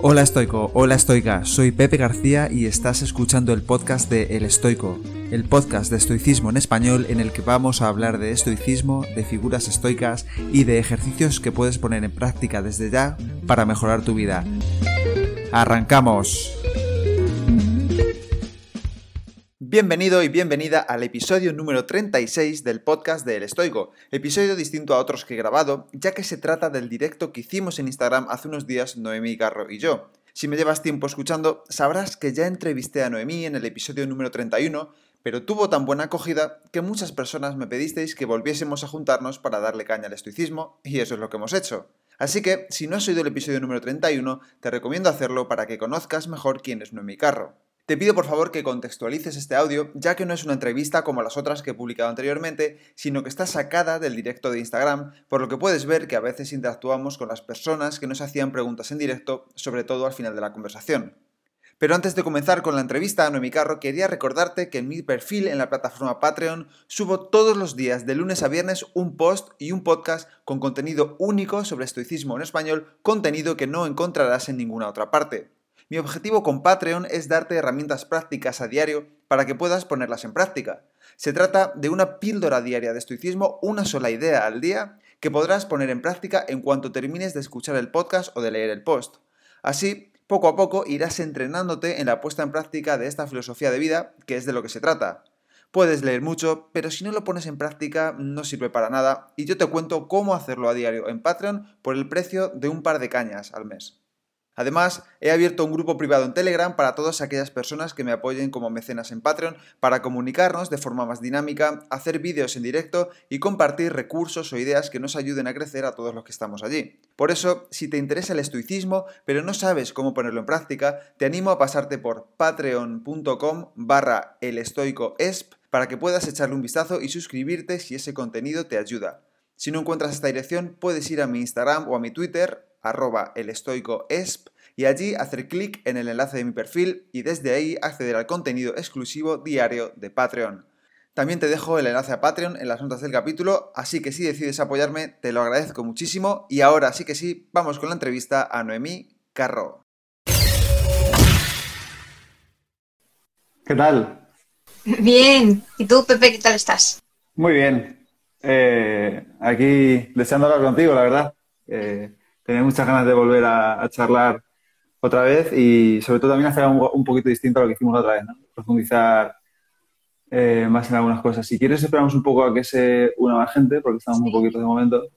Hola estoico, hola estoica, soy Pepe García y estás escuchando el podcast de El Estoico, el podcast de estoicismo en español en el que vamos a hablar de estoicismo, de figuras estoicas y de ejercicios que puedes poner en práctica desde ya para mejorar tu vida. ¡Arrancamos! Bienvenido y bienvenida al episodio número 36 del podcast de El Estoico, episodio distinto a otros que he grabado, ya que se trata del directo que hicimos en Instagram hace unos días Noemí Garro y yo. Si me llevas tiempo escuchando, sabrás que ya entrevisté a Noemí en el episodio número 31, pero tuvo tan buena acogida que muchas personas me pedisteis que volviésemos a juntarnos para darle caña al estoicismo, y eso es lo que hemos hecho. Así que, si no has oído el episodio número 31, te recomiendo hacerlo para que conozcas mejor quién es Noemí Carro. Te pido por favor que contextualices este audio, ya que no es una entrevista como las otras que he publicado anteriormente, sino que está sacada del directo de Instagram, por lo que puedes ver que a veces interactuamos con las personas que nos hacían preguntas en directo, sobre todo al final de la conversación. Pero antes de comenzar con la entrevista a Noemi Carro, quería recordarte que en mi perfil en la plataforma Patreon subo todos los días, de lunes a viernes, un post y un podcast con contenido único sobre estoicismo en español, contenido que no encontrarás en ninguna otra parte. Mi objetivo con Patreon es darte herramientas prácticas a diario para que puedas ponerlas en práctica. Se trata de una píldora diaria de estoicismo, una sola idea al día, que podrás poner en práctica en cuanto termines de escuchar el podcast o de leer el post. Así, poco a poco irás entrenándote en la puesta en práctica de esta filosofía de vida, que es de lo que se trata. Puedes leer mucho, pero si no lo pones en práctica no sirve para nada y yo te cuento cómo hacerlo a diario en Patreon por el precio de un par de cañas al mes. Además, he abierto un grupo privado en Telegram para todas aquellas personas que me apoyen como mecenas en Patreon para comunicarnos de forma más dinámica, hacer vídeos en directo y compartir recursos o ideas que nos ayuden a crecer a todos los que estamos allí. Por eso, si te interesa el estoicismo, pero no sabes cómo ponerlo en práctica, te animo a pasarte por patreon.com barra elestoicoesp para que puedas echarle un vistazo y suscribirte si ese contenido te ayuda. Si no encuentras esta dirección, puedes ir a mi Instagram o a mi Twitter, arroba elestoicoesp, y allí hacer clic en el enlace de mi perfil y desde ahí acceder al contenido exclusivo diario de Patreon. También te dejo el enlace a Patreon en las notas del capítulo, así que si decides apoyarme, te lo agradezco muchísimo. Y ahora sí que sí, vamos con la entrevista a Noemí Carro. ¿Qué tal? Bien. ¿Y tú, Pepe, qué tal estás? Muy bien. Eh, aquí deseando hablar contigo, la verdad. Eh, tenía muchas ganas de volver a, charlar otra vez y sobre todo también hacer algo un poquito distinto a lo que hicimos otra vez, ¿no? Profundizar eh, más en algunas cosas. Si quieres, esperamos un poco a que se una más gente, porque estamos un poquito de momento.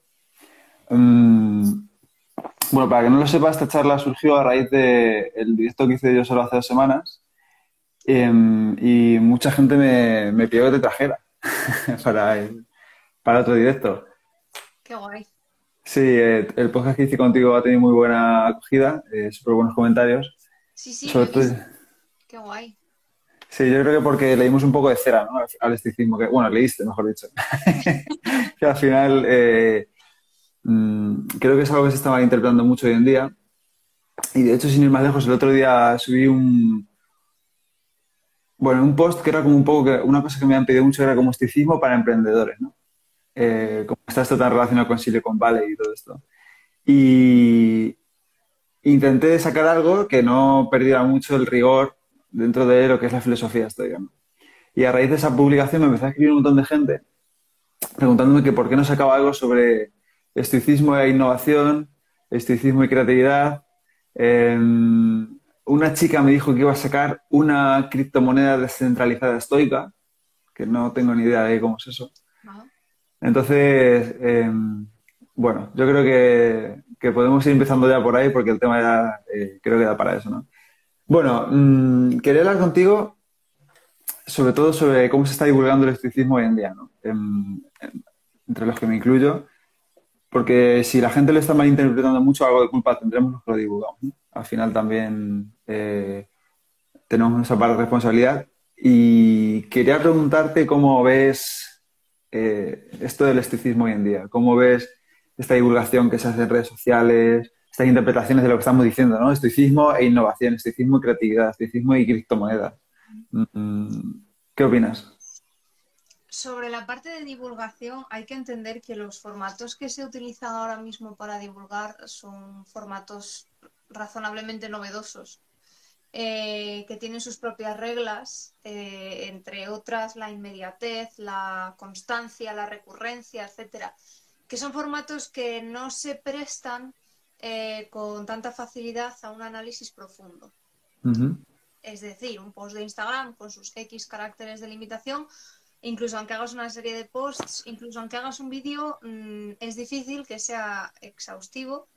Mm, bueno, para que no lo sepa, esta charla surgió a raíz del directo que hice yo solo hace dos semanas em, y mucha gente me, me pidió que te trajera para, para otro directo. Qué guay. Sí, eh, el podcast que hice contigo ha tenido muy buena acogida, eh, súper buenos comentarios. Sí, sí, qué guay. Sí, yo creo que porque leímos un poco de cera ¿no? al esticismo, que, bueno, leíste, mejor dicho. que al final eh, mm, creo que es algo que se está malinterpretando mucho hoy en día. Y de hecho, sin ir más lejos, el otro día subí un, bueno, un post que era como un poco que una cosa que me han pedido mucho era como esticismo para emprendedores, ¿no? Eh, cómo está esto tan relacionado con Silicon Valley y todo esto. Y intenté sacar algo que no perdiera mucho el rigor dentro de lo que es la filosofía estoica. Y a raíz de esa publicación me empezó a escribir un montón de gente preguntándome que por qué no sacaba algo sobre estoicismo e innovación, estoicismo y creatividad. Em, una chica me dijo que iba a sacar una criptomoneda descentralizada estoica, que no tengo ni idea de cómo es eso. Entonces, em, bueno, yo creo que, podemos ir empezando ya por ahí porque el tema ya eh, creo que da para eso, ¿no? Bueno, mm, quería hablar contigo sobre todo sobre cómo se está divulgando el estoicismo hoy en día, ¿no? entre los que me incluyo, porque si la gente le está malinterpretando mucho, algo de culpa tendremos los que lo divulgamos. Al final también eh, tenemos esa parte de responsabilidad. Y quería preguntarte cómo ves eh, esto del esticismo hoy en día? ¿Cómo ves esta divulgación que se hace en redes sociales, estas interpretaciones de lo que estamos diciendo, ¿no? Estoicismo e innovación, estoicismo y creatividad, estoicismo y criptomonedas. Mm, ¿Qué opinas? Sobre la parte de divulgación, hay que entender que los formatos que se utilizan ahora mismo para divulgar son formatos razonablemente novedosos, eh, que tienen sus propias reglas, eh, entre otras la inmediatez, la constancia, la recurrencia, etcétera, que son formatos que no se prestan eh, con tanta facilidad a un análisis profundo. Es decir, un post de Instagram con sus X caracteres de limitación, incluso aunque hagas una serie de posts, incluso aunque hagas un vídeo, mm, es difícil que sea exhaustivo.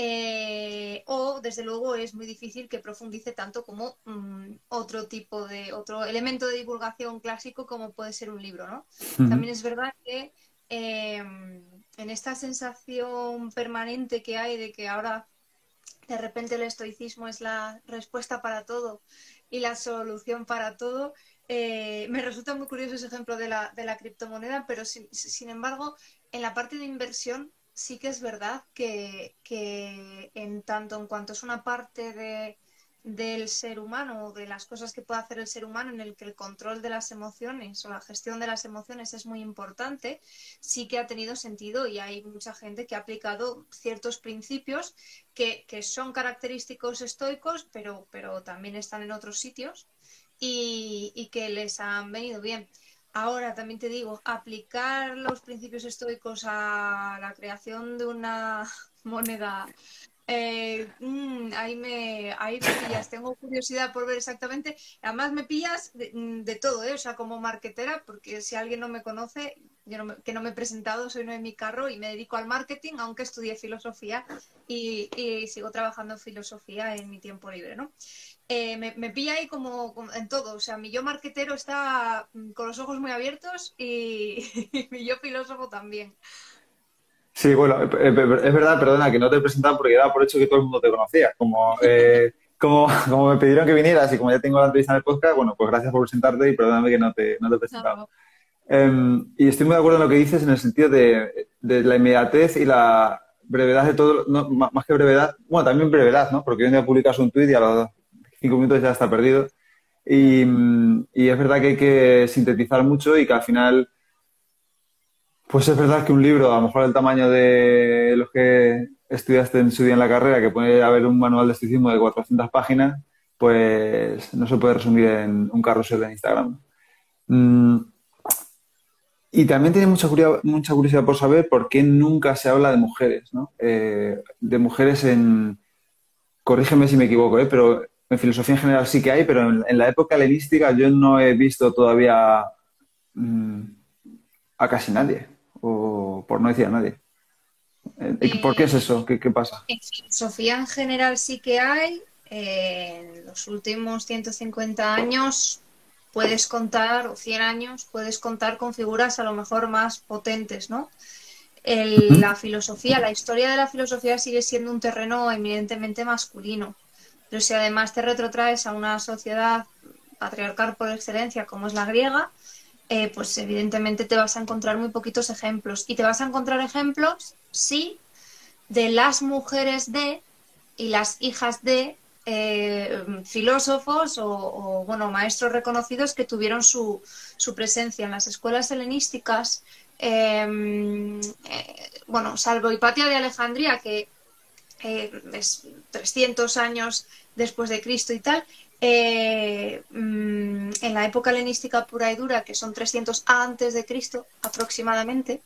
Eh, o desde luego es muy difícil que profundice tanto como mm, otro tipo de otro elemento de divulgación clásico como puede ser un libro, ¿no? También es verdad que em, en esta sensación permanente que hay de que ahora de repente el estoicismo es la respuesta para todo y la solución para todo. Eh, me resulta muy curioso ese ejemplo de la, de la criptomoneda, pero sin, sin, embargo, en la parte de inversión sí que es verdad que, que en tanto en cuanto es una parte de, del ser humano o de las cosas que puede hacer el ser humano en el que el control de las emociones o la gestión de las emociones es muy importante, sí que ha tenido sentido y hay mucha gente que ha aplicado ciertos principios que, son característicos estoicos, pero, pero también están en otros sitios y, y que les han venido bien. Ahora también te digo, aplicar los principios estoicos a la creación de una moneda eh, mm, ahí, me, ahí me pillas, tengo curiosidad por ver exactamente. Además me pillas de, mm, todo, ¿eh? o sea, como marketera, porque si alguien no me conoce, yo no que no me he presentado, soy mi Carro y me dedico al marketing, aunque estudié filosofía y, sigo trabajando en filosofía en mi tiempo libre, ¿no? Eh, me, me, pilla ahí como, en todo, o sea, mi yo marketero está mm, con los ojos muy abiertos y, y mi yo filósofo también. Sí, bueno, eh, eh, es verdad, perdona, que no te he presentado porque daba por hecho que todo el mundo te conocía. Como, eh, como, como me pidieron que vinieras y como ya tengo la entrevista en el podcast, bueno, pues gracias por presentarte y perdóname que no te, no te he presentado. Em, y estoy muy de acuerdo en lo que dices en el sentido de, de la inmediatez y la brevedad de todo, no, más que brevedad, bueno, también brevedad, ¿no? Porque hoy en día publicas un tuit y a los cinco minutos ya está perdido. Y, es verdad que hay que sintetizar mucho y que al final pues es verdad que un libro, a lo mejor el tamaño de los que estudiaste en su día en la carrera, que puede haber un manual de esticismo de 400 páginas, pues no se puede resumir en un carrusel de Instagram. Mm, y también tiene mucha curiosidad, mucha curiosidad por saber por qué nunca se habla de mujeres, ¿no? Eh, de mujeres en... Corrígeme si me equivoco, ¿eh? pero en filosofía en general sí que hay, pero en, la época helenística yo no he visto todavía mm, a casi nadie o por no decir a nadie. Eh, ¿Por qué es eso? ¿Qué, pasa? En filosofía en general sí que hay. en los últimos 150 años puedes contar, o 100 años, puedes contar con figuras a lo mejor más potentes, ¿no? la filosofía, la historia de la filosofía sigue siendo un terreno eminentemente masculino. Pero si además te retrotraes a una sociedad patriarcal por excelencia como es la griega, eh, pues evidentemente te vas a encontrar muy poquitos ejemplos. Y te vas a encontrar ejemplos, sí, de las mujeres de y las hijas de eh, filósofos o, bueno, maestros reconocidos que tuvieron su, su presencia en las escuelas helenísticas. Eh, bueno, salvo Hipatia de Alejandría, que es 300 años después de Cristo y tal, eh, mm, en la época helenística pura y dura, que son 300 antes de Cristo aproximadamente,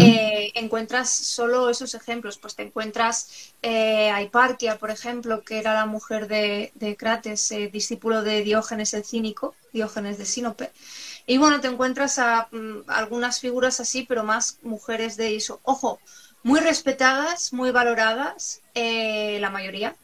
eh, encuentras solo esos ejemplos. Pues te encuentras eh, a Hiparquia, por ejemplo, que era la mujer de, Crates, discípulo de Diógenes el Cínico, Diógenes de Sinope. Y bueno, te encuentras a mm, algunas figuras así, pero más mujeres de eso. Ojo, muy respetadas, muy valoradas, la mayoría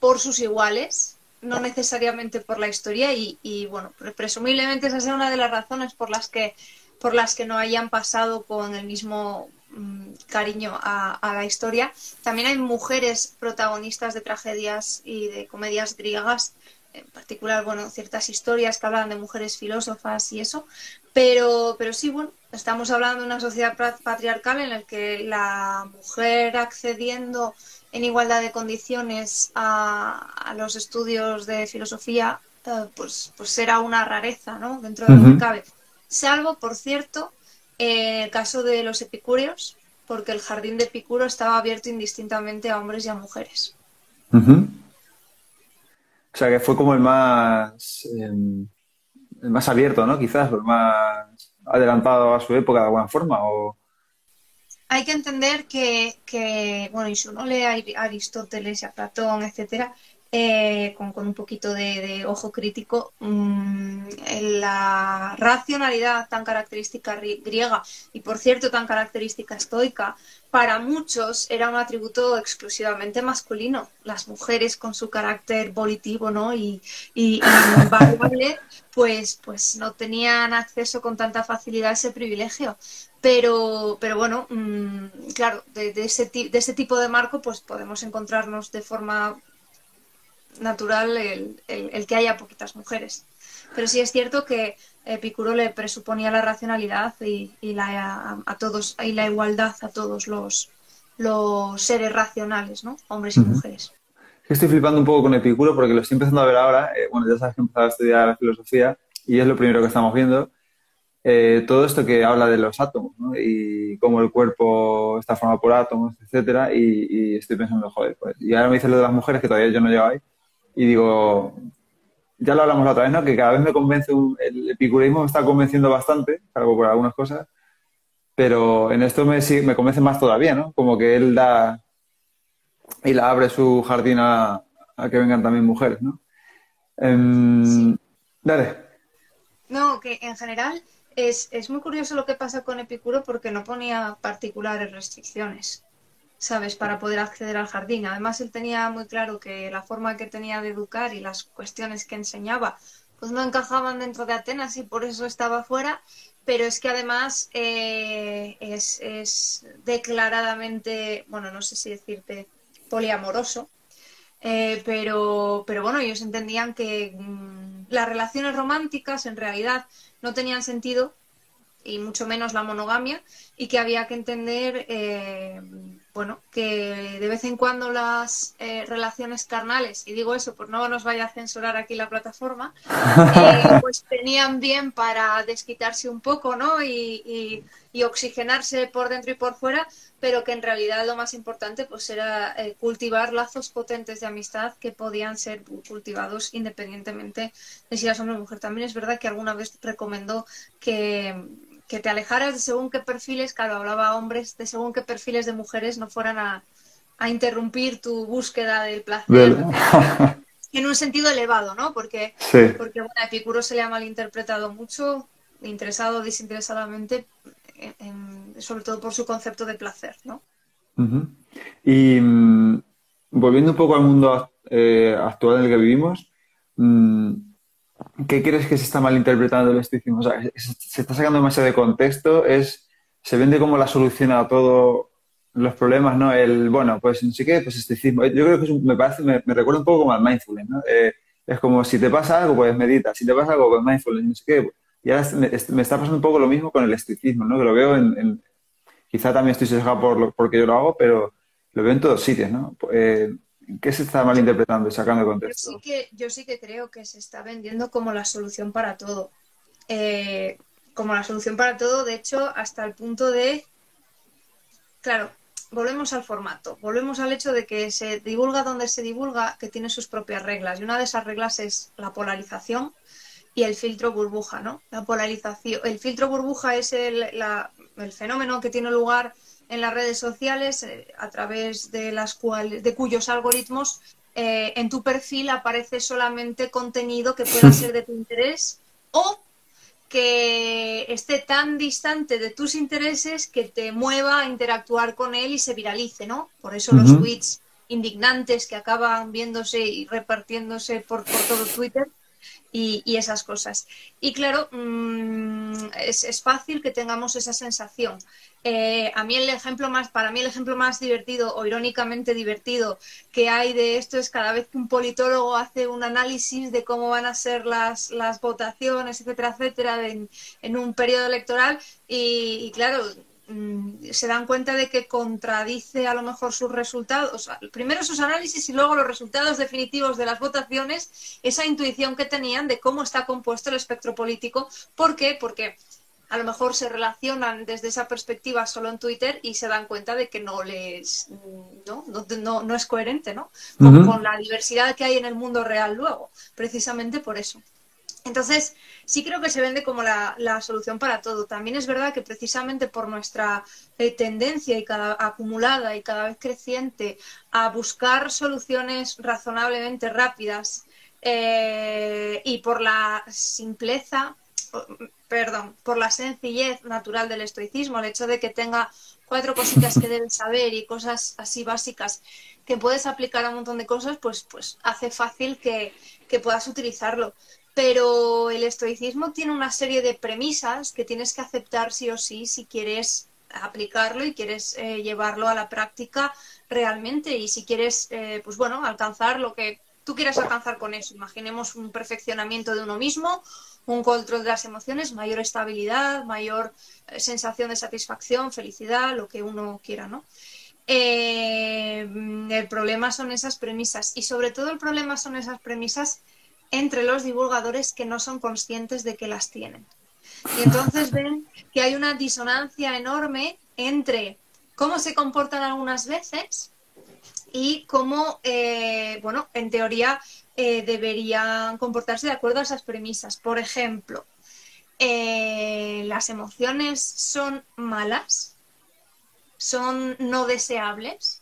por sus iguales, no necesariamente por la historia y, bueno, presumiblemente esa sea una de las razones por las que por las que no hayan pasado con el mismo mm, cariño a, la historia. También hay mujeres protagonistas de tragedias y de comedias griegas, en particular, bueno, ciertas historias que hablan de mujeres filósofas y eso, pero, pero sí, bueno, estamos hablando de una sociedad patriarcal en la que la mujer accediendo en igualdad de condiciones a, los estudios de filosofía, eh, pues, pues será una rareza, ¿no? Dentro de lo que cabe. Salvo, por cierto, en el caso de los epicúreos, porque el jardín de Epicuro estaba abierto indistintamente a hombres y a mujeres. O sea que fue como el más, em, el más abierto, ¿no? Quizás, el más adelantado a su época de alguna forma. O... Hay que entender que, que bueno, y si uno lee a Aristóteles a Platón, etcétera, eh, con, un poquito de, ojo crítico, mm, la racionalidad tan característica griega y, por cierto, tan característica estoica, para muchos era un atributo exclusivamente masculino. Las mujeres con su carácter volitivo ¿no? y, y, pues, pues no tenían acceso con tanta facilidad a ese privilegio. Pero, pero bueno, mm, claro, de, ese, de ese tipo de marco pues podemos encontrarnos de forma natural el, que haya poquitas mujeres. Pero sí es cierto que Epicuro le presuponía la racionalidad y, la, a, todos, y la igualdad a todos los, los seres racionales, ¿no? Hombres y mujeres. Estoy flipando un poco con Epicuro porque lo estoy empezando a ver ahora. Eh, bueno, ya sabes que he empezado a estudiar la filosofía y es lo primero que estamos viendo. Eh, todo esto que habla de los átomos ¿no? y cómo el cuerpo está formado por átomos, etcétera, y, y, estoy pensando, joder, pues. Y ahora me dice lo de las mujeres que todavía yo no llego ahí y digo, ya lo hablamos la otra vez, ¿no? Que cada vez me convence, el epicureísmo me está convenciendo bastante, salvo por algunas cosas, pero en esto me, me convence más todavía, ¿no? Como que él da y la abre su jardín a, que vengan también mujeres, ¿no? Em, dale. No, que en general es, es muy curioso lo que pasa con Epicuro porque no ponía particulares restricciones. ¿Sabes? Para poder acceder al jardín. Además, él tenía muy claro que la forma que tenía de educar y las cuestiones que enseñaba, pues no encajaban dentro de Atenas y por eso estaba fuera. Pero es que además eh, es, declaradamente, bueno, no sé si decirte poliamoroso, eh, pero, pero bueno, ellos entendían que mm, las relaciones románticas en realidad no tenían sentido y mucho menos la monogamia y que había que entender eh, bueno, que de vez en cuando las eh, relaciones carnales, y digo eso, pues no nos vaya a censurar aquí la plataforma, eh, pues tenían bien para desquitarse un poco, ¿no? Y, oxigenarse por dentro y por fuera, pero que en realidad lo más importante pues era eh, cultivar lazos potentes de amistad que podían ser cultivados independientemente de si eras hombre o mujer. También es verdad que alguna vez recomendó que que te alejaras de según qué perfiles, claro, hablaba a hombres, de según qué perfiles de mujeres no fueran a, interrumpir tu búsqueda del placer. en un sentido elevado, ¿no? Porque, porque bueno, a Epicuro se le ha malinterpretado mucho, interesado o desinteresadamente, sobre todo por su concepto de placer, ¿no? Y mm, volviendo un poco al mundo eh, actual en el que vivimos, mm, ¿qué crees que se está malinterpretando el estoicismo? O sea, se está sacando demasiado de contexto, es, se vende como la solución a todos los problemas, ¿no? El, bueno, pues no sé qué, pues estoicismo. Yo creo que me parece, me, recuerda un poco como al mindfulness, ¿no? Eh, es como si te pasa algo, pues medita, si te pasa algo, pues mindfulness, no sé qué. Y ahora me, está pasando un poco lo mismo con el estoicismo, ¿no? Que lo veo en, quizá también estoy sesgado por porque yo lo hago, pero lo veo en todos sitios, ¿no? Eh, ¿Qué se está malinterpretando y sacando de contexto? Yo sí, que, yo sí que creo que se está vendiendo como la solución para todo. Eh, como la solución para todo, de hecho, hasta el punto de. Claro, volvemos al formato, volvemos al hecho de que se divulga donde se divulga, que tiene sus propias reglas. Y una de esas reglas es la polarización y el filtro burbuja, ¿no? La polarización. El filtro burbuja es el, el fenómeno que tiene lugar en las redes sociales eh, a través de las cuales de cuyos algoritmos eh, en tu perfil aparece solamente contenido que pueda ser de tu interés o que esté tan distante de tus intereses que te mueva a interactuar con él y se viralice, ¿no? Por eso los tweets indignantes que acaban viéndose y repartiéndose por, por todo Twitter y, esas cosas. Y claro, mm, es, es, fácil que tengamos esa sensación. Eh, a mí el ejemplo más, para mí el ejemplo más divertido o irónicamente divertido que hay de esto es cada vez que un politólogo hace un análisis de cómo van a ser las, las votaciones, etcétera, etcétera, en, un periodo electoral y, claro, mm, se dan cuenta de que contradice a lo mejor sus resultados, primero sus análisis y luego los resultados definitivos de las votaciones, esa intuición que tenían de cómo está compuesto el espectro político. ¿Por qué? Porque a lo mejor se relacionan desde esa perspectiva solo en Twitter y se dan cuenta de que no les no, no, no es coherente ¿no? Con, la diversidad que hay en el mundo real luego, precisamente por eso. Entonces, sí creo que se vende como la, solución para todo. También es verdad que precisamente por nuestra eh, tendencia y cada, acumulada y cada vez creciente a buscar soluciones razonablemente rápidas eh, y por la simpleza perdón, por la sencillez natural del estoicismo, el hecho de que tenga cuatro cositas que debes saber y cosas así básicas que puedes aplicar a un montón de cosas, pues, pues hace fácil que, puedas utilizarlo. Pero el estoicismo tiene una serie de premisas que tienes que aceptar sí o sí si quieres aplicarlo y quieres eh, llevarlo a la práctica realmente y si quieres, eh, pues bueno, alcanzar lo que tú quieras alcanzar con eso. Imaginemos un perfeccionamiento de uno mismo un control de las emociones, mayor estabilidad, mayor eh, sensación de satisfacción, felicidad, lo que uno quiera, ¿no? Eh, el problema son esas premisas y sobre todo el problema son esas premisas entre los divulgadores que no son conscientes de que las tienen. Y entonces ven que hay una disonancia enorme entre cómo se comportan algunas veces y cómo, eh, bueno, en teoría eh, deberían comportarse de acuerdo a esas premisas. Por ejemplo, eh, las emociones son malas, son no deseables,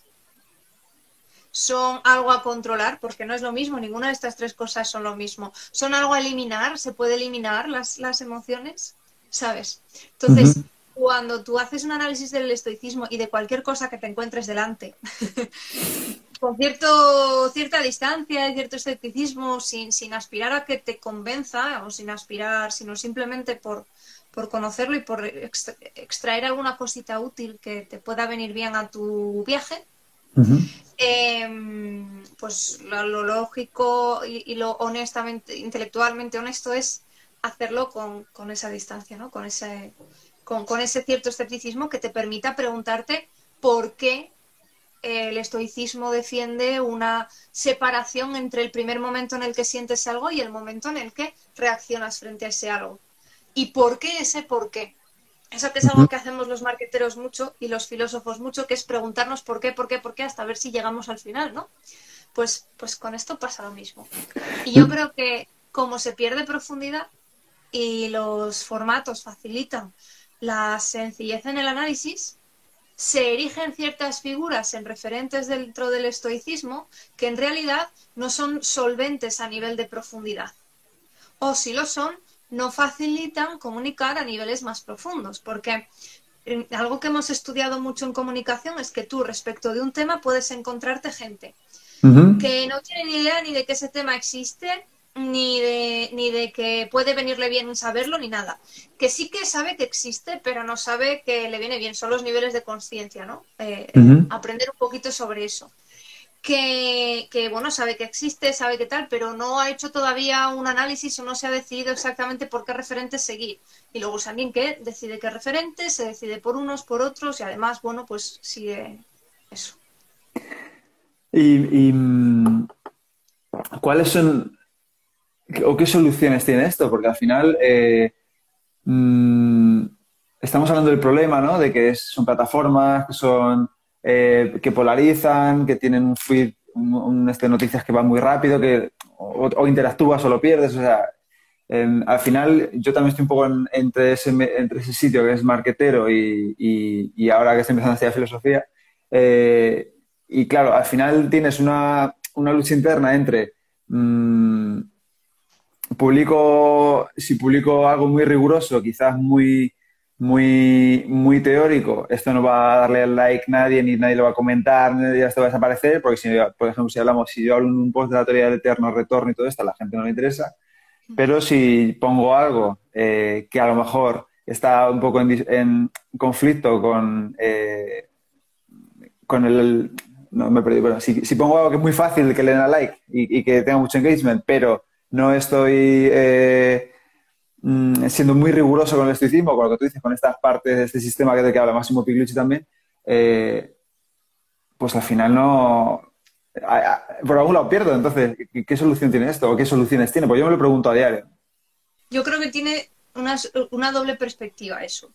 son algo a controlar, porque no es lo mismo, ninguna de estas tres cosas son lo mismo. Son algo a eliminar, se puede eliminar las, las emociones, ¿sabes? Entonces, cuando tú haces un análisis del estoicismo y de cualquier cosa que te encuentres delante, con cierto, cierta distancia y cierto escepticismo, sin, sin aspirar a que te convenza o sin aspirar, sino simplemente por, por conocerlo y por extraer alguna cosita útil que te pueda venir bien a tu viaje, em, pues lo, lógico y, lo honestamente, intelectualmente honesto es hacerlo con, con esa distancia, ¿no? con, ese, con, con ese cierto escepticismo que te permita preguntarte por qué el estoicismo defiende una separación entre el primer momento en el que sientes algo y el momento en el que reaccionas frente a ese algo. ¿Y por qué ese por qué? Eso que es algo que hacemos los marqueteros mucho y los filósofos mucho, que es preguntarnos por qué, por qué, por qué, hasta ver si llegamos al final, ¿no? Pues, pues con esto pasa lo mismo. Y yo creo que como se pierde profundidad y los formatos facilitan la sencillez en el análisis, se erigen ciertas figuras en referentes dentro del estoicismo que en realidad no son solventes a nivel de profundidad. O si lo son, no facilitan comunicar a niveles más profundos, porque eh, algo que hemos estudiado mucho en comunicación es que tú respecto de un tema puedes encontrarte gente que no tiene ni idea ni de que ese tema existe, ni de, ni de que puede venirle bien saberlo, ni nada. Que sí que sabe que existe, pero no sabe que le viene bien. Son los niveles de conciencia, ¿no? Eh, aprender un poquito sobre eso. Que, que, bueno, sabe que existe, sabe que tal, pero no ha hecho todavía un análisis o no se ha decidido exactamente por qué referentes seguir. Y luego es alguien que decide qué referentes, se decide por unos, por otros, y además, bueno, pues sigue eso. ¿Y, y mm, cuáles son o qué soluciones tiene esto? Porque al final eh, mm, estamos hablando del problema, ¿no? De que son plataformas que son eh, que polarizan, que tienen un feed, un, este, noticias que van muy rápido, que o, interactúas o lo pierdes. O sea, al final yo también estoy un poco entre, ese, entre ese sitio que es marquetero y, ahora que estoy empezando a estudiar filosofía. Eh, y claro, al final tienes una, lucha interna entre mm, publico, si publico algo muy riguroso, quizás muy, muy, muy teórico, esto no va a darle like nadie, ni nadie lo va a comentar, ni esto va a desaparecer, porque si, por ejemplo, si hablamos, si yo hablo en un post de la teoría del eterno retorno y todo esto, a la gente no le interesa. Pero si pongo algo eh, que a lo mejor está un poco en, conflicto con, eh, con el... No, me perdí, pero si, si, pongo algo que es muy fácil que le den a like y, y que tenga mucho engagement, pero no estoy eh, mm, siendo muy riguroso con el estoicismo, con lo que tú dices, con estas partes de este sistema que, de que habla Máximo Piglucci también, eh, pues al final no... por algún lado pierdo. Entonces, ¿qué, solución tiene esto? ¿O qué soluciones tiene? Pues yo me lo pregunto a diario. Yo creo que tiene una, doble perspectiva eso.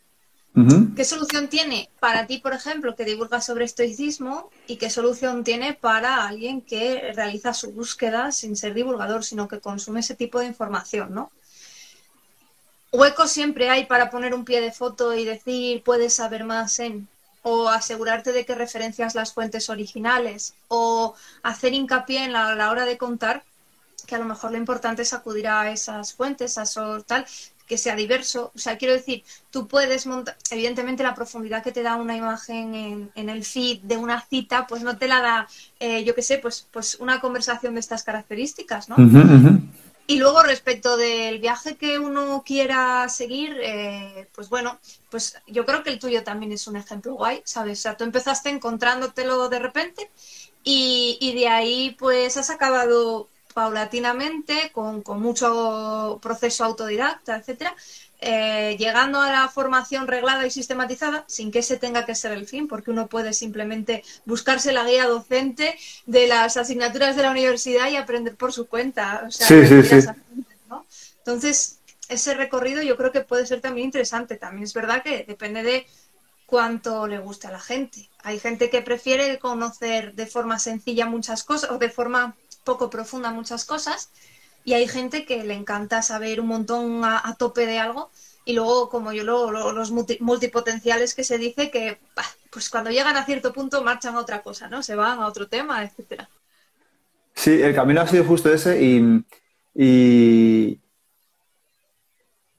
¿Qué solución tiene para ti, por ejemplo, que divulgas sobre estoicismo y qué solución tiene para alguien que realiza su búsqueda sin ser divulgador, sino que consume ese tipo de información, ¿no? Hueco siempre hay para poner un pie de foto y decir puedes saber más en o asegurarte de que referencias las fuentes originales. O hacer hincapié en la, la hora de contar que a lo mejor lo importante es acudir a esas fuentes, a eso tal, que sea diverso. O sea, quiero decir, tú puedes montar, evidentemente la profundidad que te da una imagen en, el feed de una cita, pues no te la da, eh, yo qué sé, pues, pues una conversación de estas características, ¿no? Y luego respecto del viaje que uno quiera seguir, eh, pues bueno, pues yo creo que el tuyo también es un ejemplo guay, ¿sabes? O sea, tú empezaste encontrándotelo de repente y, y de ahí pues has acabado paulatinamente, con, mucho proceso autodidacta, etcétera, eh, llegando a la formación reglada y sistematizada sin que ese tenga que ser el fin, porque uno puede simplemente buscarse la guía docente de las asignaturas de la universidad y aprender por su cuenta. sí, sí, sí. Entonces, ese recorrido yo creo que puede ser también interesante. También es verdad que depende de cuánto le guste a la gente. Hay gente que prefiere conocer de forma sencilla muchas cosas o de forma poco profunda muchas cosas y hay gente que le encanta saber un montón a, tope de algo y luego como yo lo, los multipotenciales que se dice que pues cuando llegan a cierto punto marchan a otra cosa, ¿no? Se van a otro tema, etcétera. Sí, el camino ha sido justo ese y, y,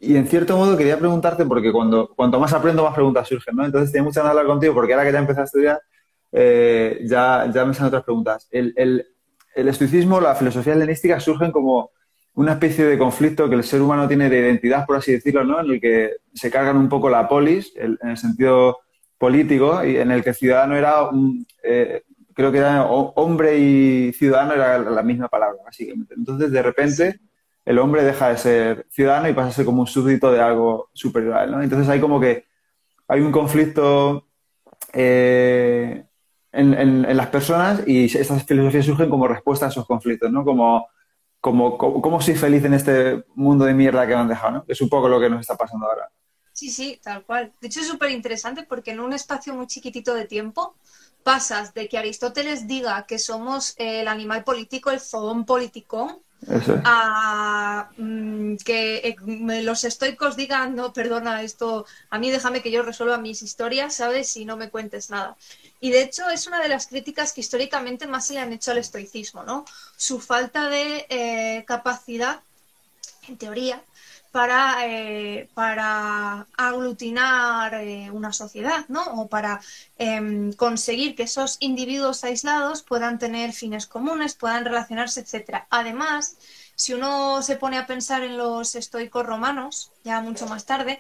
en cierto modo quería preguntarte, porque cuando cuanto más aprendo, más preguntas surgen, ¿no? Entonces tenía mucha ganas hablar contigo, porque ahora que ya empecé a estudiar, eh, ya, ya me salen otras preguntas. El, el, el estoicismo, la filosofía helenística surgen como una especie de conflicto que el ser humano tiene de identidad, por así decirlo, ¿no? En el que se cargan un poco la polis, en el sentido político, y en el que el ciudadano era un, eh, creo que era hombre y ciudadano era la misma palabra, básicamente. Entonces, de repente, el hombre deja de ser ciudadano y pasa a ser como un súbdito de algo superior ¿no? Entonces hay como que hay un conflicto eh, en, las personas y estas filosofías surgen como respuesta a esos conflictos, ¿no? Como, como, como, soy feliz en este mundo de mierda que me han dejado, ¿no? Es un poco lo que nos está pasando ahora. Sí, sí, tal cual. De hecho es súper interesante porque en un espacio muy chiquitito de tiempo pasas de que Aristóteles diga que somos el animal político, el zoón politicón, a mm, que eh, los estoicos digan, no, perdona, esto, a mí déjame que yo resuelva mis historias, ¿sabes? Y no me cuentes nada. Y de hecho es una de las críticas que históricamente más se le han hecho al estoicismo, ¿no? Su falta de eh, capacidad, en teoría, para, eh, para aglutinar una sociedad, ¿no? O para em, conseguir que esos individuos aislados puedan tener fines comunes, puedan relacionarse, etcétera. Además, si uno se pone a pensar en los estoicos romanos, ya mucho más tarde,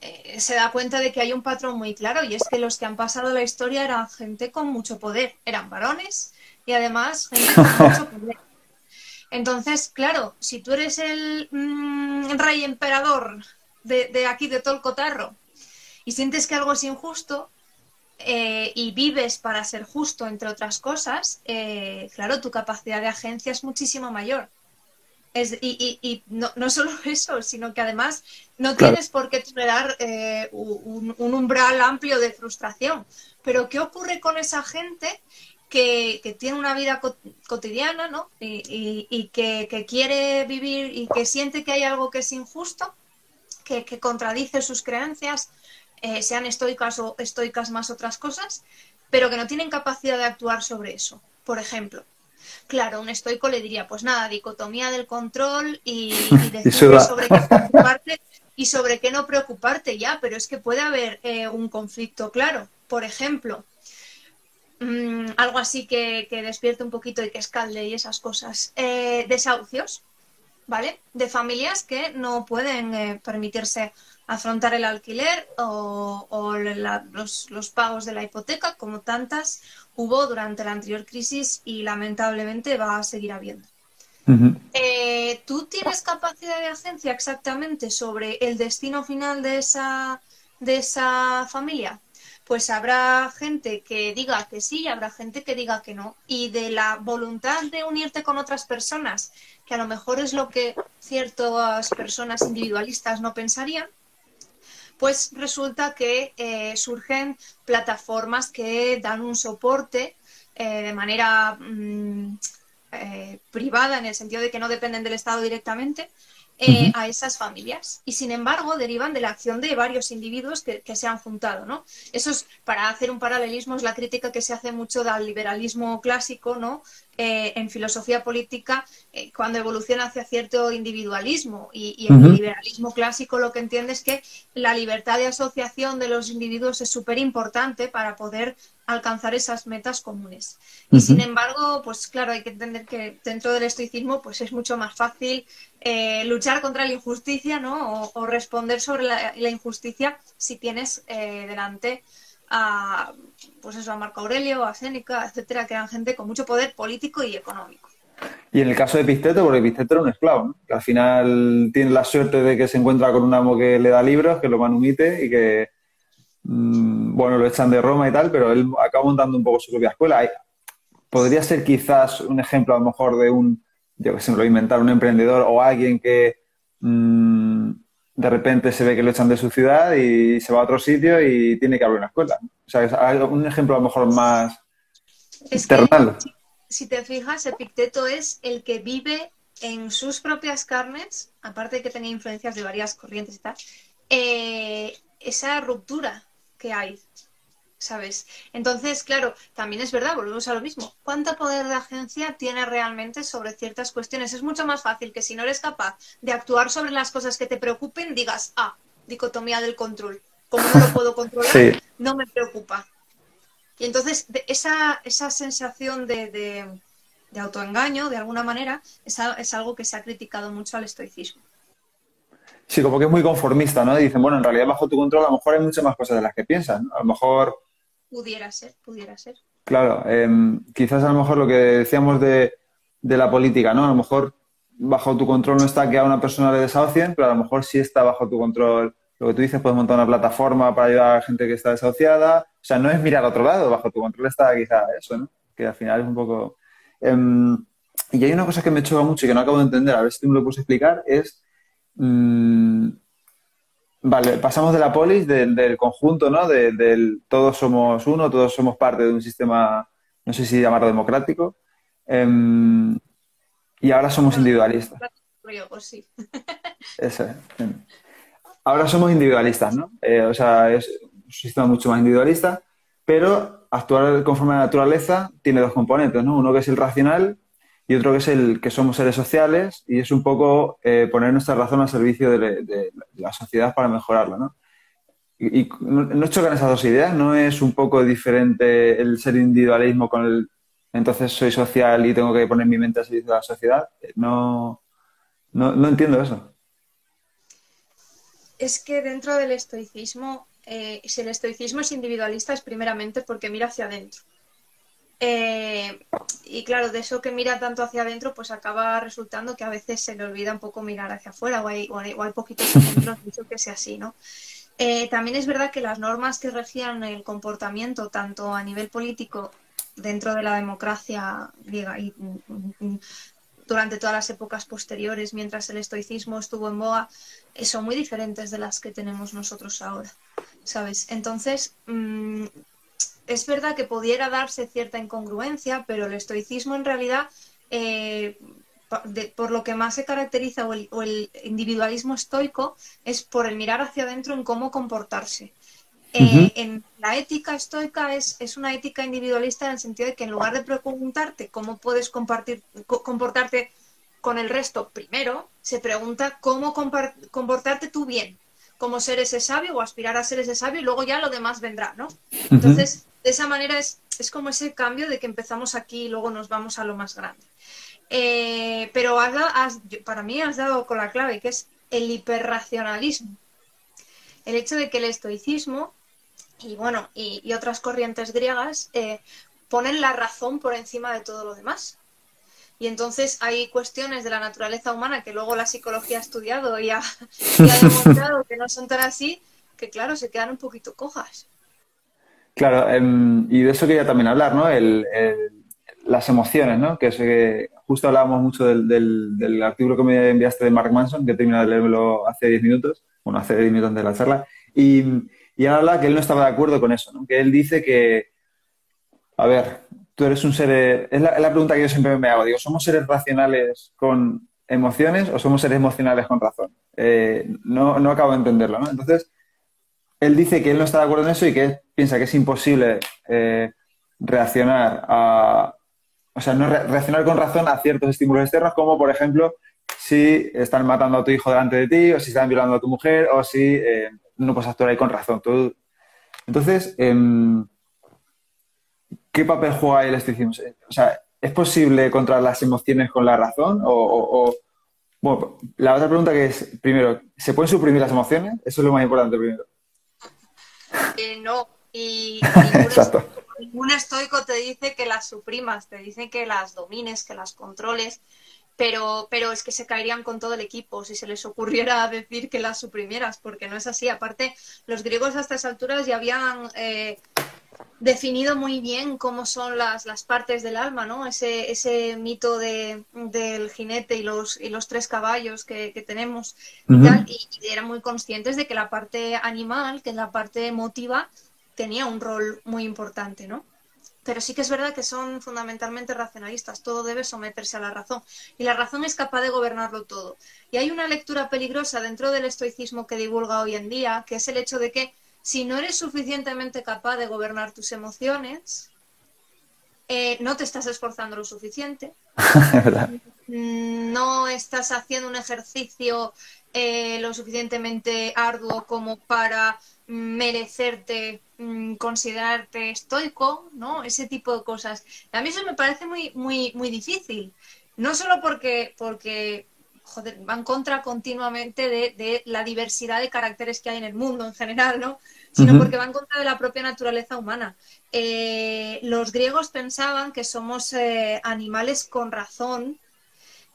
eh, se da cuenta de que hay un patrón muy claro y es que los que han pasado la historia eran gente con mucho poder, eran varones y además gente con mucho poder. Entonces, claro, si tú eres el mm, rey emperador de, aquí, de todo el cotarro, y sientes que algo es injusto eh, y vives para ser justo, entre otras cosas, eh, claro, tu capacidad de agencia es muchísimo mayor. Y, no, no, solo eso, sino que además no tienes por qué tolerar eh, un, umbral amplio de frustración. Pero ¿qué ocurre con esa gente que, tiene una vida cotidiana ¿no? y, que, quiere vivir y que siente que hay algo que es injusto, que, contradice sus creencias, eh, sean estoicas o estoicas más otras cosas, pero que no tienen capacidad de actuar sobre eso? Por ejemplo, Claro, un estoico le diría, pues nada, dicotomía del control y, sobre qué preocuparte y sobre qué no preocuparte ya, pero es que puede haber eh, un conflicto claro. Por ejemplo, mm, algo así que, que, despierte un poquito y que escalde y esas cosas. Eh, desahucios, ¿vale? De familias que no pueden eh, permitirse afrontar el alquiler o, los, los, pagos de la hipoteca, como tantas hubo durante la anterior crisis y lamentablemente va a seguir habiendo. Eh, ¿Tú tienes capacidad de agencia exactamente sobre el destino final de esa, de esa familia? Pues habrá gente que diga que sí y habrá gente que diga que no. Y de la voluntad de unirte con otras personas, que a lo mejor es lo que ciertas personas individualistas no pensarían, pues resulta que eh, surgen plataformas que dan un soporte eh, de manera mm, eh, privada, en el sentido de que no dependen del Estado directamente, eh, a esas familias. Y sin embargo, derivan de la acción de varios individuos que, se han juntado. ¿no? Eso es, para hacer un paralelismo, es la crítica que se hace mucho del liberalismo clásico, ¿no? Eh, en filosofía política, eh, cuando evoluciona hacia cierto individualismo. Y, en el liberalismo clásico lo que entiende es que la libertad de asociación de los individuos es súper importante para poder alcanzar esas metas comunes. Y sin embargo, pues claro, hay que entender que dentro del estoicismo pues es mucho más fácil eh, luchar contra la injusticia ¿no? o, responder sobre la, injusticia si tienes eh, delante a, pues eso, a Marco Aurelio, a Séneca, etcétera, que eran gente con mucho poder político y económico. Y en el caso de Pisteto, porque Pisteto era un esclavo, que al final tiene la suerte de que se encuentra con un amo que le da libros, que lo manumite y que, mm, bueno, lo echan de Roma y tal, pero él acaba montando un poco su propia escuela. Podría ser quizás un ejemplo a lo mejor de un yo que sé, me lo voy a inventar, un emprendedor o alguien que mm, de repente se ve que lo echan de su ciudad y se va a otro sitio y tiene que abrir una escuela. O sea, es un ejemplo a lo mejor más es si, te fijas, Epicteto es el que vive en sus propias carnes, aparte de que tenía influencias de varias corrientes y tal, eh, esa ruptura que hay ¿sabes? Entonces, claro, también es verdad, volvemos a lo mismo. ¿Cuánto poder de agencia tiene realmente sobre ciertas cuestiones? Es mucho más fácil que si no eres capaz de actuar sobre las cosas que te preocupen, digas, ah, dicotomía del control. Como no lo puedo controlar, no me preocupa. Y entonces, esa, esa sensación de, de, autoengaño, de alguna manera, es, es algo que se ha criticado mucho al estoicismo. Sí, como que es muy conformista, ¿no? dicen, bueno, en realidad bajo tu control a lo mejor hay muchas más cosas de las que piensas. A lo mejor Pudiera ser, pudiera ser. Claro, em, quizás a lo mejor lo que decíamos de, la política, ¿no? A lo mejor bajo tu control no está que a una persona le desahucien, pero a lo mejor sí está bajo tu control. Lo que tú dices, puedes montar una plataforma para ayudar a la gente que está desahuciada. O sea, no es mirar a otro lado, bajo tu control está quizá eso, ¿no? Que al final es un poco... Em, y hay una cosa que me choca mucho y que no acabo de entender, a ver si tú me lo puedes explicar, es... Mm, Vale, pasamos de la polis, del, conjunto, ¿no? del todos somos uno, todos somos parte de un sistema, no sé si llamarlo democrático, em, y ahora somos individualistas. Sí. Eso Ahora somos individualistas, ¿no? Eh, o sea, es un sistema mucho más individualista, pero actuar conforme a la naturaleza tiene dos componentes, ¿no? Uno que es el racional y otro que es el que somos seres sociales y es un poco eh, poner nuestra razón al servicio de, la sociedad para mejorarla, ¿no? No chocan esas dos ideas, no es un poco diferente el ser individualismo con el entonces soy social y tengo que poner mi mente al servicio de la sociedad. No, no, entiendo eso. Es que dentro del estoicismo, eh, si el estoicismo es individualista es primeramente porque mira hacia adentro. Eh, y claro, de eso que mira tanto hacia adentro, pues acaba resultando que a veces se le olvida un poco mirar hacia afuera, o hay, o poquitos ejemplos de que sea así, ¿no? Eh, también es verdad que las normas que regían el comportamiento, tanto a nivel político dentro de la democracia griega y mm, mm, durante todas las épocas posteriores, mientras el estoicismo estuvo en boga, eh, son muy diferentes de las que tenemos nosotros ahora, ¿sabes? Entonces, mm, es verdad que pudiera darse cierta incongruencia, pero el estoicismo en realidad, eh, por lo que más se caracteriza, o el, individualismo estoico, es por el mirar hacia adentro en cómo comportarse. Eh, en la ética estoica es, una ética individualista en el sentido de que en lugar de preguntarte cómo puedes compartir, comportarte con el resto primero, se pregunta cómo comportarte tú bien, cómo ser ese sabio o aspirar a ser ese sabio y luego ya lo demás vendrá, ¿no? Entonces, de esa manera es, como ese cambio de que empezamos aquí y luego nos vamos a lo más grande. Eh, pero para mí has dado con la clave, que es el hiperracionalismo. El hecho de que el estoicismo y bueno, y, otras corrientes griegas eh, ponen la razón por encima de todo lo demás. Y entonces hay cuestiones de la naturaleza humana que luego la psicología ha estudiado y ha, y ha demostrado que no son tan así, que claro, se quedan un poquito cojas. Claro, em, y de eso quería también hablar, ¿no? las emociones, ¿no? Que, es, justo hablábamos mucho del, artículo que me enviaste de Mark Manson, que he terminado de leerlo hace 10 minutos, bueno, hace 10 minutos de la charla, y, y habla que él no estaba de acuerdo con eso, ¿no? Que él dice que, a ver, tú eres un ser, es la, pregunta que yo siempre me hago, digo, ¿somos seres racionales con emociones o somos seres emocionales con razón? Eh, no, no acabo de entenderlo, ¿no? Entonces, él dice que él no está de acuerdo en eso y que piensa que es imposible eh, reaccionar o sea, no reaccionar con razón a ciertos estímulos externos, como por ejemplo si están matando a tu hijo delante de ti, o si están violando a tu mujer, o si eh, no puedes actuar ahí con razón. Entonces, em, ¿qué papel juega el estoicismo? O sea, ¿es posible controlar las emociones con la razón? O, bueno, la otra pregunta que es, primero, ¿se pueden suprimir las emociones? Eso es lo más importante primero. No, y ningún, estoico te dice que las suprimas, te dice que las domines, que las controles, pero, pero es que se caerían con todo el equipo si se les ocurriera decir que las suprimieras, porque no es así. Aparte, los griegos a estas alturas ya habían eh, definido muy bien cómo son las, las partes del alma, ¿no? Ese, ese mito de, del jinete y los, y los tres caballos que, tenemos y, eran muy conscientes de que la parte animal, que es la parte emotiva, tenía un rol muy importante, ¿no? Pero sí que es verdad que son fundamentalmente racionalistas, todo debe someterse a la razón y la razón es capaz de gobernarlo todo. Y hay una lectura peligrosa dentro del estoicismo que divulga hoy en día, que es el hecho de que si no eres suficientemente capaz de gobernar tus emociones, eh, no te estás esforzando lo suficiente, no estás haciendo un ejercicio eh, lo suficientemente arduo como para merecerte mm, considerarte estoico, ¿no? Ese tipo de cosas. A mí eso me parece muy, muy, muy difícil. No solo porque, porque joder, van contra continuamente de, la diversidad de caracteres que hay en el mundo en general, ¿no? Sino porque van contra de la propia naturaleza humana. Eh, los griegos pensaban que somos eh, animales con razón,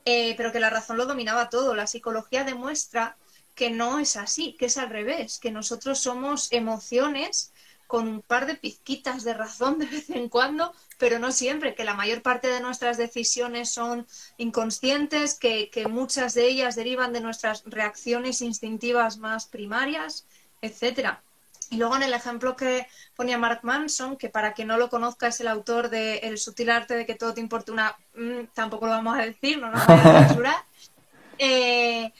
eh, pero que la razón lo dominaba todo. La psicología demuestra que no es así, que es al revés, que nosotros somos emociones con un par de pizquitas de razón de vez en cuando, pero no siempre, que la mayor parte de nuestras decisiones son inconscientes, que, muchas de ellas derivan de nuestras reacciones instintivas más primarias, etcétera. Y luego en el ejemplo que ponía Mark Manson, que para quien no lo conozca es el autor de El sutil arte de que todo te importa una... Mm, tampoco lo vamos a decir, no nos vamos a censurar. Eh,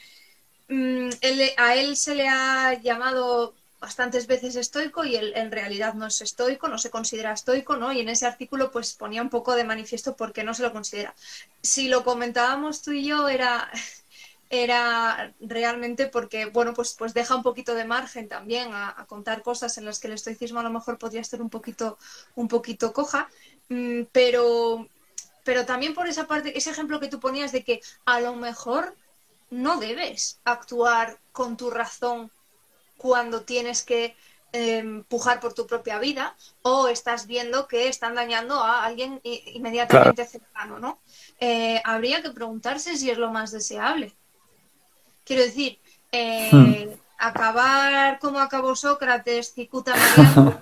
mm, a él se le ha llamado bastantes veces estoico y él en realidad no es estoico, no se considera estoico, ¿no? Y en ese artículo pues ponía un poco de manifiesto por qué no se lo considera. Si lo comentábamos tú y yo era era realmente porque, bueno, pues, pues deja un poquito de margen también a, contar cosas en las que el estoicismo a lo mejor podría estar un poquito, un poquito coja, mm, pero, pero también por esa parte, ese ejemplo que tú ponías de que a lo mejor no debes actuar con tu razón cuando tienes que em, pujar por tu propia vida o estás viendo que están dañando a alguien inmediatamente cercano, ¿no? Eh, habría que preguntarse si es lo más deseable. Quiero decir, eh, hmm. acabar como acabó Sócrates, Cicuta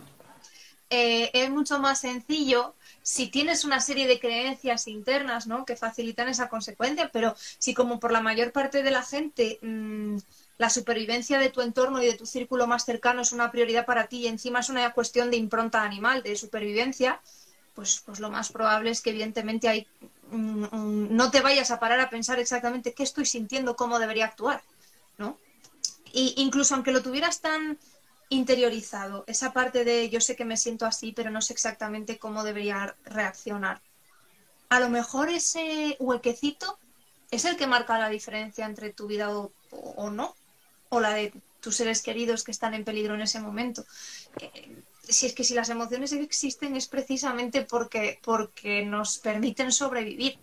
eh, es mucho más sencillo si tienes una serie de creencias internas ¿no? que facilitan esa consecuencia, pero si como por la mayor parte de la gente mm, la supervivencia de tu entorno y de tu círculo más cercano es una prioridad para ti y encima es una cuestión de impronta animal, de supervivencia, pues, pues lo más probable es que evidentemente hay, no te vayas a parar a pensar exactamente qué estoy sintiendo, cómo debería actuar, ¿no? Y incluso aunque lo tuvieras tan interiorizado, esa parte de yo sé que me siento así, pero no sé exactamente cómo debería reaccionar. A lo mejor ese huequecito es el que marca la diferencia entre tu vida o no o la de tus seres queridos que están en peligro en ese momento. Eh, si es que si las emociones existen es precisamente porque, porque nos permiten sobrevivir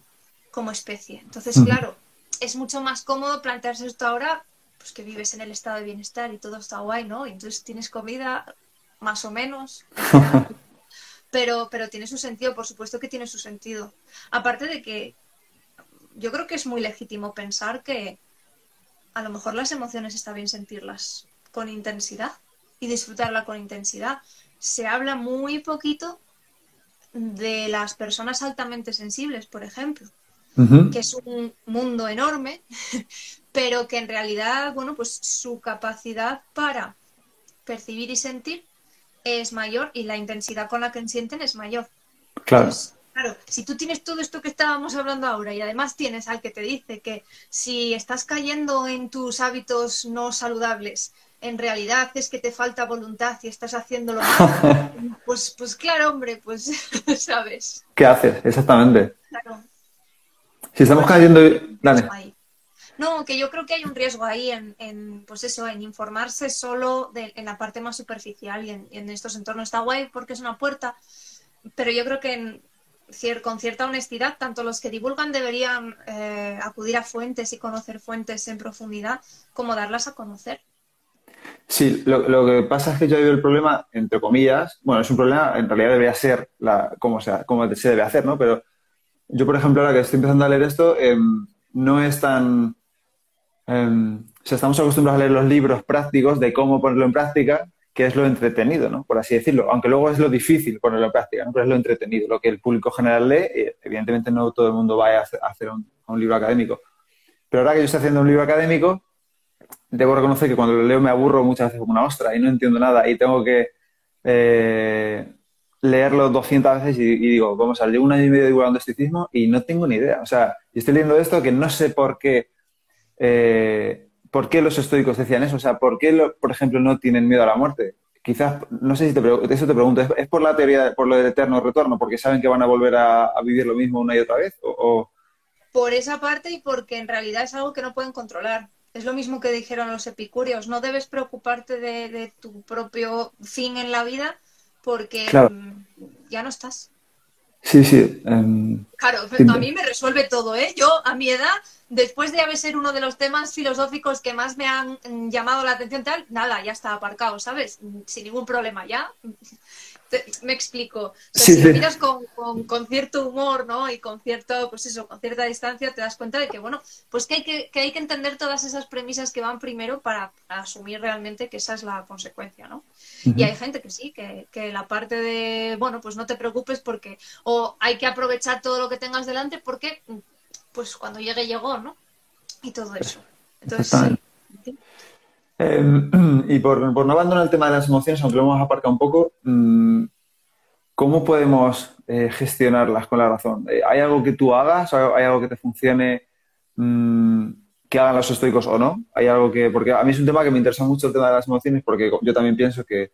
como especie. Entonces, claro, es mucho más cómodo plantearse esto ahora, pues que vives en el estado de bienestar y todo está guay, ¿no? Y entonces tienes comida, más o menos. pero, pero tiene su sentido, por supuesto que tiene su sentido. Aparte de que yo creo que es muy legítimo pensar que, a lo mejor las emociones está bien sentirlas con intensidad y disfrutarla con intensidad. Se habla muy poquito de las personas altamente sensibles, por ejemplo, que es un mundo enorme, pero que en realidad, bueno, pues su capacidad para percibir y sentir es mayor y la intensidad con la que sienten es mayor. Claro. claro, si tú tienes todo esto que estábamos hablando ahora y además tienes al que te dice que si estás cayendo en tus hábitos no saludables, en realidad es que te falta voluntad y estás haciéndolo mal, pues, pues claro, hombre, pues sabes. ¿Qué haces? Exactamente. Claro. Si estamos cayendo... Dale. No, que yo creo que hay un riesgo ahí en, pues eso, en informarse solo en la parte más superficial y en, estos entornos. Está guay porque es una puerta, pero yo creo que con cierta honestidad, tanto los que divulgan deberían eh, acudir a fuentes y conocer fuentes en profundidad, como darlas a conocer. Sí, lo, que pasa es que yo veo el problema, entre comillas, bueno, es un problema, en realidad debería ser la, como, sea, como se debe hacer, ¿no? Pero yo, por ejemplo, ahora que estoy empezando a leer esto, em, no es tan Em, estamos acostumbrados a leer los libros prácticos de cómo ponerlo en práctica, que es lo entretenido, ¿no? Por así decirlo. Aunque luego es lo difícil ponerlo en práctica, ¿no? Pero es lo entretenido, lo que el público general lee. Y evidentemente no todo el mundo va a hacer un, libro académico. Pero ahora que yo estoy haciendo un libro académico, debo reconocer que cuando lo leo me aburro muchas veces como una ostra y no entiendo nada y tengo que eh, leerlo 200 veces y, digo, vamos a ver, llevo un año y medio divulgando esticismo y no tengo ni idea. O sea, estoy leyendo esto que no sé por qué eh, ¿por qué los estoicos decían eso? O sea, ¿por qué, por ejemplo, no tienen miedo a la muerte? Quizás, no sé si te eso te pregunto, ¿es, por la teoría, por lo del eterno retorno, porque saben que van a volver a, vivir lo mismo una y otra vez? O, Por esa parte y porque en realidad es algo que no pueden controlar. Es lo mismo que dijeron los epicúreos, no debes preocuparte de, tu propio fin en la vida porque mm, ya no estás. Sí, sí. Em, claro, a mí me resuelve todo, ¿eh? Yo, a mi edad, después de haber sido uno de los temas filosóficos que más me han mm, llamado la atención, tal, nada, ya está aparcado, ¿sabes? Sin ningún problema, ya me explico. si lo miras con, cierto humor, ¿no? Y con cierto, pues eso, con cierta distancia, te das cuenta de que, bueno, pues que hay que, hay que entender todas esas premisas que van primero para, asumir realmente que esa es la consecuencia, ¿no? Y hay gente que sí, que, que, la parte de, bueno, pues no te preocupes porque, o hay que aprovechar todo lo que tengas delante porque, pues cuando llegue, llegó, ¿no? Y todo eso. Entonces, Em, y por, no abandonar el tema de las emociones, aunque lo hemos aparcado un poco, mm, ¿cómo podemos eh, gestionarlas con la razón? Eh, ¿Hay algo que tú hagas? ¿Hay algo que te funcione mm, que hagan los estoicos o no? ¿Hay algo que.? Porque a mí es un tema que me interesa mucho el tema de las emociones, porque yo también pienso que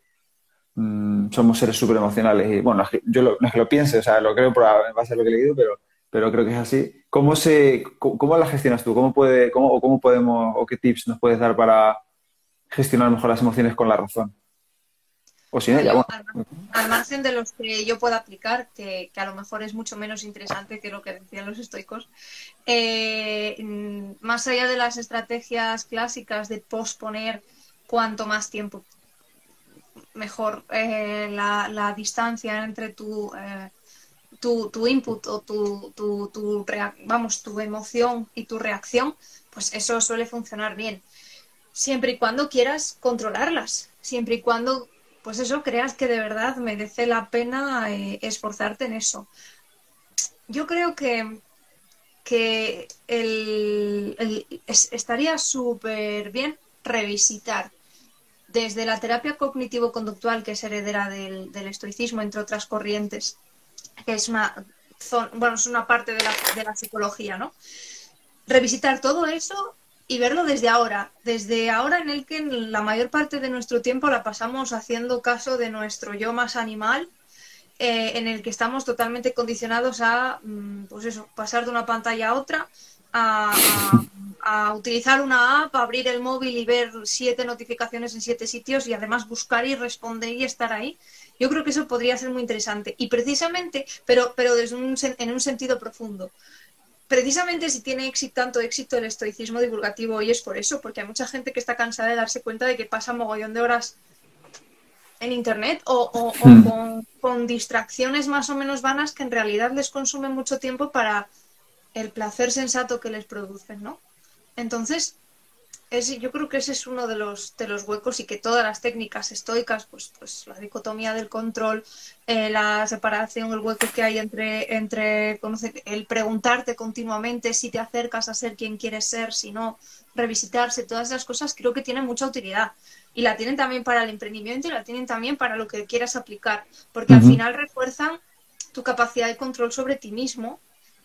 mm, somos seres súper emocionales. Y bueno, yo lo, no es que lo piense, o sea, lo creo por base a lo que he leído, pero, pero creo que es así. ¿Cómo, se, cómo, la gestionas tú? ¿Cómo, puede, cómo, cómo podemos, o qué tips nos puedes dar para gestionar mejor las emociones con la razón. O sin ella, Al margen de los que yo pueda aplicar, que, a lo mejor es mucho menos interesante que lo que decían los estoicos, eh, más allá de las estrategias clásicas de posponer cuanto más tiempo mejor eh, la, distancia entre tu, eh, tu, tu, input o tu, tu vamos, tu emoción y tu reacción, pues eso suele funcionar bien siempre y cuando quieras controlarlas, siempre y cuando, pues eso, creas que de verdad merece la pena eh, esforzarte en eso. Yo creo que, que estaría súper bien revisitar desde la terapia cognitivo-conductual, que es heredera del, estoicismo, entre otras corrientes, que es una, bueno, es una parte de la, de la psicología, ¿no? Revisitar todo eso y verlo desde ahora, desde ahora en el que la mayor parte de nuestro tiempo la pasamos haciendo caso de nuestro yo más animal, eh, en el que estamos totalmente condicionados a, mm, pues eso, pasar de una pantalla a otra, a, utilizar una app, abrir el móvil y ver siete notificaciones en siete sitios y además buscar y responder y estar ahí. Yo creo que eso podría ser muy interesante. Y precisamente, pero, pero desde un, en un sentido profundo precisamente si tiene éxito, tanto éxito el estoicismo divulgativo hoy es por eso, porque hay mucha gente que está cansada de darse cuenta de que pasa mogollón de horas en internet o, hmm. con, distracciones más o menos vanas que en realidad les consumen mucho tiempo para el placer sensato que les producen, ¿no? Entonces, yo creo que ese es uno de los, de los huecos y que todas las técnicas estoicas, pues, pues la dicotomía del control, eh, la separación, el hueco que hay entre, entre el preguntarte continuamente si te acercas a ser quien quieres ser, si no, revisitarse, todas esas cosas creo que tienen mucha utilidad. Y la tienen también para el emprendimiento y la tienen también para lo que quieras aplicar, porque al final refuerzan tu capacidad de control sobre ti mismo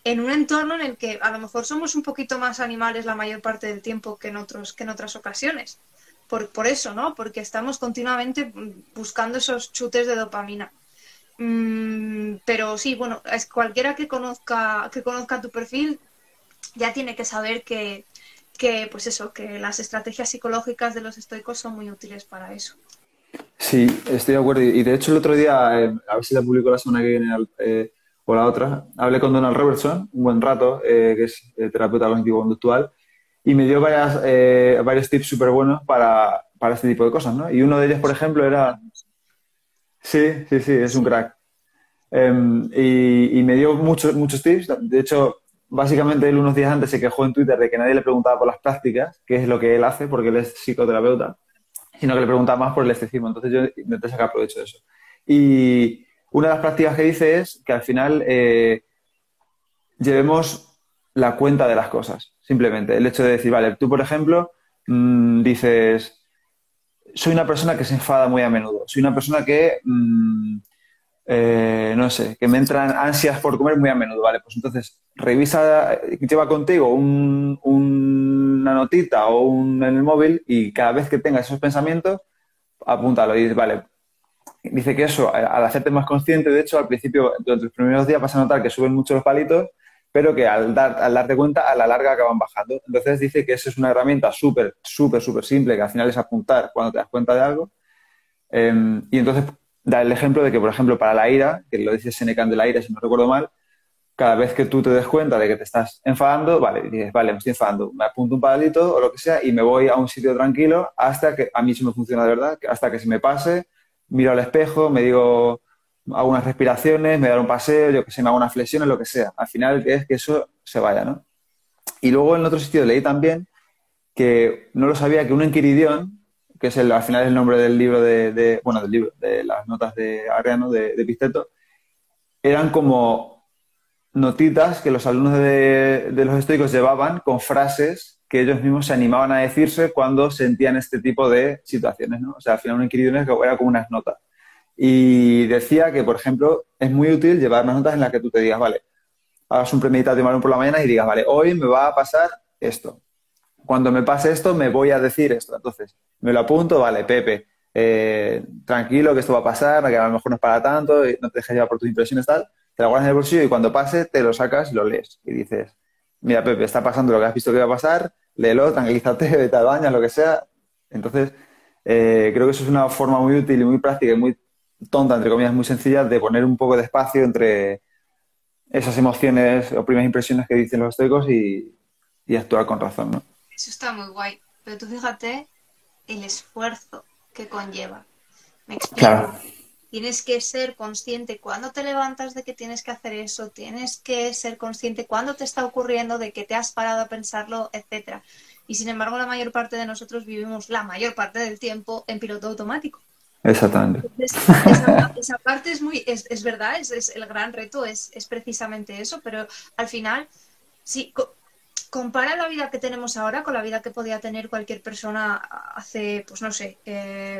en un entorno en el que a lo mejor somos un poquito más animales la mayor parte del tiempo que en, otros, que en otras ocasiones. Por, por eso, ¿no? Porque estamos continuamente buscando esos chutes de dopamina. Mm, pero sí, bueno, es cualquiera que conozca, que conozca tu perfil ya tiene que saber que, que, pues eso, que las estrategias psicológicas de los estoicos son muy útiles para eso. Sí, estoy de acuerdo. Y de hecho el otro día, eh, a ver si la publico la semana que viene, eh, o la otra, hablé con Donald Robertson un buen rato, eh, que es eh, terapeuta cognitivo-conductual, y me dio varias, eh, varios tips súper buenos para, para, este tipo de cosas, ¿no? Y uno de ellos, por ejemplo, era... Sí, sí, sí, es un crack. Em, y, y, me dio muchos, muchos tips. De hecho, básicamente él unos días antes se quejó en Twitter de que nadie le preguntaba por las prácticas, que es lo que él hace, porque él es psicoterapeuta, sino que le preguntaba más por el esteticismo. Entonces yo intenté sacar provecho de eso. Y, una de las prácticas que dice es que al final eh, llevemos la cuenta de las cosas, simplemente. El hecho de decir, vale, tú, por ejemplo, mm, dices, soy una persona que se enfada muy a menudo, soy una persona que, mm, eh, no sé, que me entran ansias por comer muy a menudo, ¿vale? Pues entonces, revisa, lleva contigo una notita o un en el móvil y cada vez que tengas esos pensamientos, apúntalo y dices, vale, Dice que eso, al hacerte más consciente, de hecho, al principio, durante los primeros días vas a notar que suben mucho los palitos, pero que al, dar, al darte cuenta, a la larga acaban bajando. Entonces dice que eso es una herramienta súper, súper, súper simple, que al final es apuntar cuando te das cuenta de algo. Em, y entonces da el ejemplo de que, por ejemplo, para la ira, que lo dice Seneca de la ira, si no recuerdo mal, cada vez que tú te des cuenta de que te estás enfadando, vale, dices, vale, me estoy enfadando, me apunto un palito o lo que sea y me voy a un sitio tranquilo hasta que a mí sí me funciona de verdad, hasta que se me pase miro al espejo, me digo, hago unas respiraciones, me da un paseo, yo que sé, me hago unas flexiones, lo que sea. Al final es que eso se vaya, ¿no? Y luego en otro sitio leí también que no lo sabía que un enquiridión, que es el, al final el nombre del libro de, bueno, del libro, de las notas de Ariano, de, de Pisteto, eran como notitas que los alumnos de, de los estoicos llevaban con frases que ellos mismos se animaban a decirse cuando sentían este tipo de situaciones, ¿no? O sea, al final un inquiridión era como unas notas. Y decía que, por ejemplo, es muy útil llevar unas notas en las que tú te digas, vale, hagas un premeditado por la mañana y digas, vale, hoy me va a pasar esto. Cuando me pase esto, me voy a decir esto. Entonces, me lo apunto, vale, Pepe, eh, tranquilo que esto va a pasar, que a lo mejor no es para tanto, no te dejes llevar por tus impresiones, tal. Te lo guardas en el bolsillo y cuando pase, te lo sacas y lo lees. Y dices, mira, Pepe, está pasando lo que has visto que va a pasar, léelo, tranquilízate, vete al baño, lo que sea. Entonces, eh, creo que eso es una forma muy útil y muy práctica y muy tonta, entre comillas, muy sencilla, de poner un poco de espacio entre esas emociones o primeras impresiones que dicen los estoicos y, actuar con razón, ¿no? Eso está muy guay. Pero tú fíjate el esfuerzo que conlleva. Me explico. Claro. Tienes que ser consciente cuando te levantas de que tienes que hacer eso, tienes que ser consciente cuando te está ocurriendo, de que te has parado a pensarlo, etcétera. Y sin embargo, la mayor parte de nosotros vivimos la mayor parte del tiempo en piloto automático. Exactamente. esa, parte es muy, es, verdad, es, el gran reto, es, precisamente eso, pero al final, si compara la vida que tenemos ahora con la vida que podía tener cualquier persona hace, pues no sé,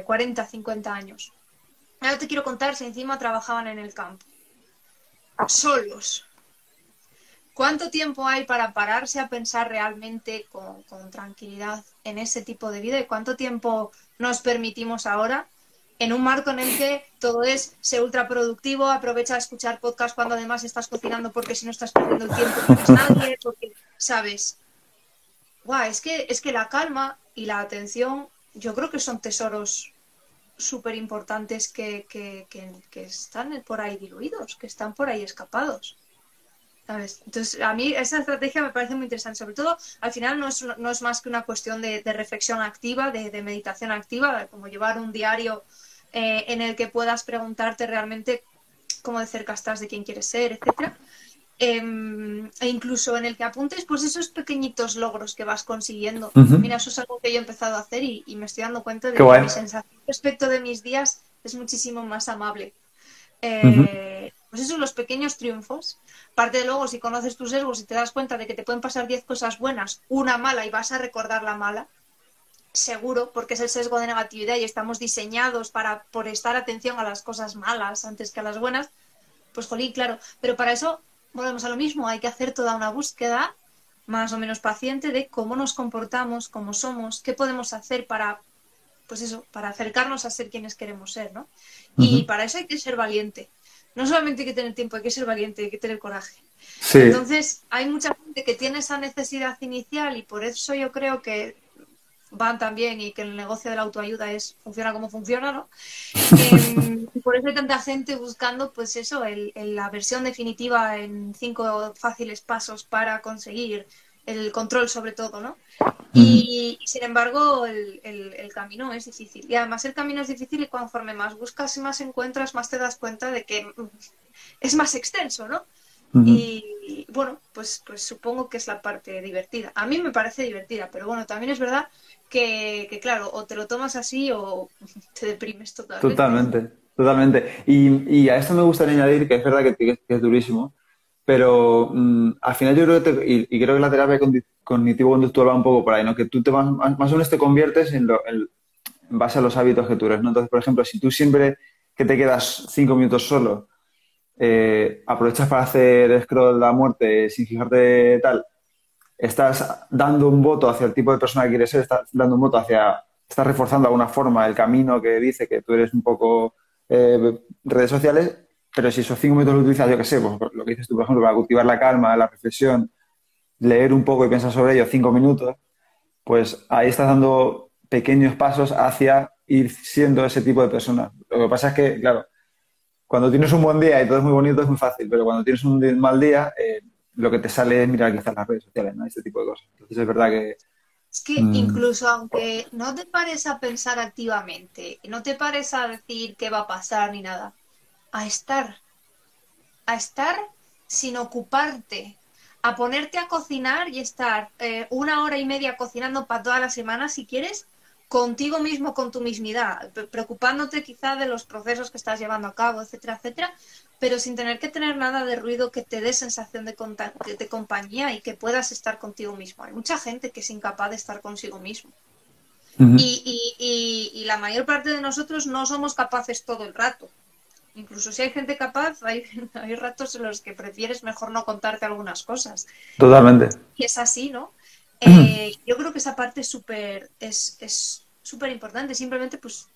40, eh, 50 años. Ahora te quiero contar si encima trabajaban en el campo. Solos. ¿Cuánto tiempo hay para pararse a pensar realmente con, tranquilidad en ese tipo de vida? ¿Y cuánto tiempo nos permitimos ahora en un marco en el que todo es ser ultra productivo, aprovecha a escuchar podcast cuando además estás cocinando porque si no estás perdiendo el tiempo no eres nadie, porque, ¿sabes? Guau, es que, es que la calma y la atención yo creo que son tesoros súper importantes que, están por ahí diluidos, que están por ahí escapados. Entonces, a mí esa estrategia me parece muy interesante. Sobre todo, al final no es, no es más que una cuestión de, reflexión activa, de, meditación activa, como llevar un diario eh, en el que puedas preguntarte realmente cómo de cerca estás de quién quieres ser. Em, e incluso en el que apuntes pues esos pequeñitos logros que vas consiguiendo. Mira, eso es algo que yo he empezado a hacer y, me estoy dando cuenta de que mi sensación respecto de mis días es muchísimo más amable. Eh, pues eso, los pequeños triunfos. Parte de luego, si conoces tus sesgos y te das cuenta de que te pueden pasar 10 cosas buenas, una mala y vas a recordar la mala, seguro, porque es el sesgo de negatividad y estamos diseñados para prestar atención a las cosas malas antes que a las buenas, pues jolín, claro. Pero para eso volvemos a lo mismo, hay que hacer toda una búsqueda más o menos paciente de cómo nos comportamos, cómo somos, qué podemos hacer para, pues eso, para acercarnos a ser quienes queremos ser, ¿no? Y para eso hay que ser valiente. No solamente hay que tener tiempo, hay que ser valiente, hay que tener coraje. Entonces, hay mucha gente que tiene esa necesidad inicial y por eso yo creo que van también y que el negocio de la autoayuda es funciona como funciona, ¿no? Em, por eso hay tanta gente buscando, pues eso, el, la versión definitiva en cinco fáciles pasos para conseguir el control sobre todo, ¿no? Y, sin embargo, el, el, camino es difícil. Y además el camino es difícil y conforme más buscas y más encuentras, más te das cuenta de que es más extenso, ¿no? Y bueno, pues, pues supongo que es la parte divertida. A mí me parece divertida, pero bueno, también es verdad que, claro, o te lo tomas así o te deprimes totalmente. Totalmente, totalmente. Y, a esto me gustaría añadir que es verdad que, es durísimo, pero mm, al final yo creo que, y, creo que la terapia cognitivo-conductual va un poco por ahí, ¿no? Que tú te más, más o menos te conviertes en, lo, en, base a los hábitos que tú eres, ¿no? Entonces, por ejemplo, si tú siempre que te quedas cinco minutos solo eh, aprovechas para hacer scroll la muerte sin fijarte tal, estás dando un voto hacia el tipo de persona que quieres ser, estás dando un voto hacia, estás reforzando de alguna forma el camino que dice que tú eres un poco eh, redes sociales, pero si esos cinco minutos lo utilizas, yo qué sé, pues lo que dices tú, por ejemplo, para cultivar la calma, la reflexión, leer un poco y pensar sobre ello cinco minutos, pues ahí estás dando pequeños pasos hacia ir siendo ese tipo de persona. Lo que pasa es que, claro, cuando tienes un buen día y todo es muy bonito es muy fácil, pero cuando tienes un mal día, eh, lo que te sale es mirar quizás las redes sociales, ¿no? Este tipo de cosas. Entonces es verdad que... Es que mm. incluso aunque no te pares a pensar activamente, no te pares a decir qué va a pasar ni nada, a estar, a estar sin ocuparte, a ponerte a cocinar y estar eh, una hora y media cocinando para toda la semana si quieres, contigo mismo, con tu mismidad, preocupándote quizá de los procesos que estás llevando a cabo, etcétera, etcétera, pero sin tener que tener nada de ruido que te dé sensación de, de compañía y que puedas estar contigo mismo. Hay mucha gente que es incapaz de estar consigo mismo. y, y, y, la mayor parte de nosotros no somos capaces todo el rato. Incluso si hay gente capaz, hay, hay ratos en los que prefieres mejor no contarte algunas cosas. Totalmente. Y es así, ¿no? Eh, yo creo que esa parte es súper es súper importante. Simplemente, pues,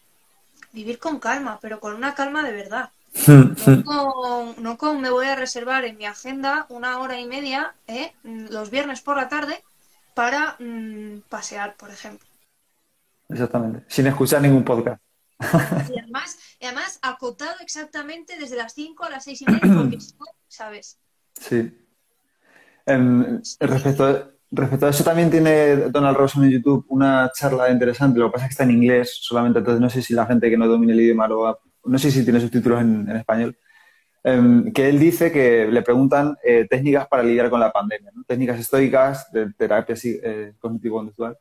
vivir con calma, pero con una calma de verdad. No con, me voy a reservar en mi agenda una hora y media ¿eh? los viernes por la tarde para mm, pasear, por ejemplo. Exactamente, sin escuchar ningún podcast. Y además, además acotado exactamente desde las 5 a las 6 y media, porque ¿sabes? Sí. En, respecto, Respecto a eso también tiene Donald Rosen en YouTube una charla interesante, lo que pasa es que está en inglés solamente, entonces no sé si la gente que no domine el idioma lo va, no sé si tiene subtítulos en, en español, em, que él dice que le preguntan eh, técnicas para lidiar con la pandemia, técnicas estoicas de terapia eh, cognitivo-conductual.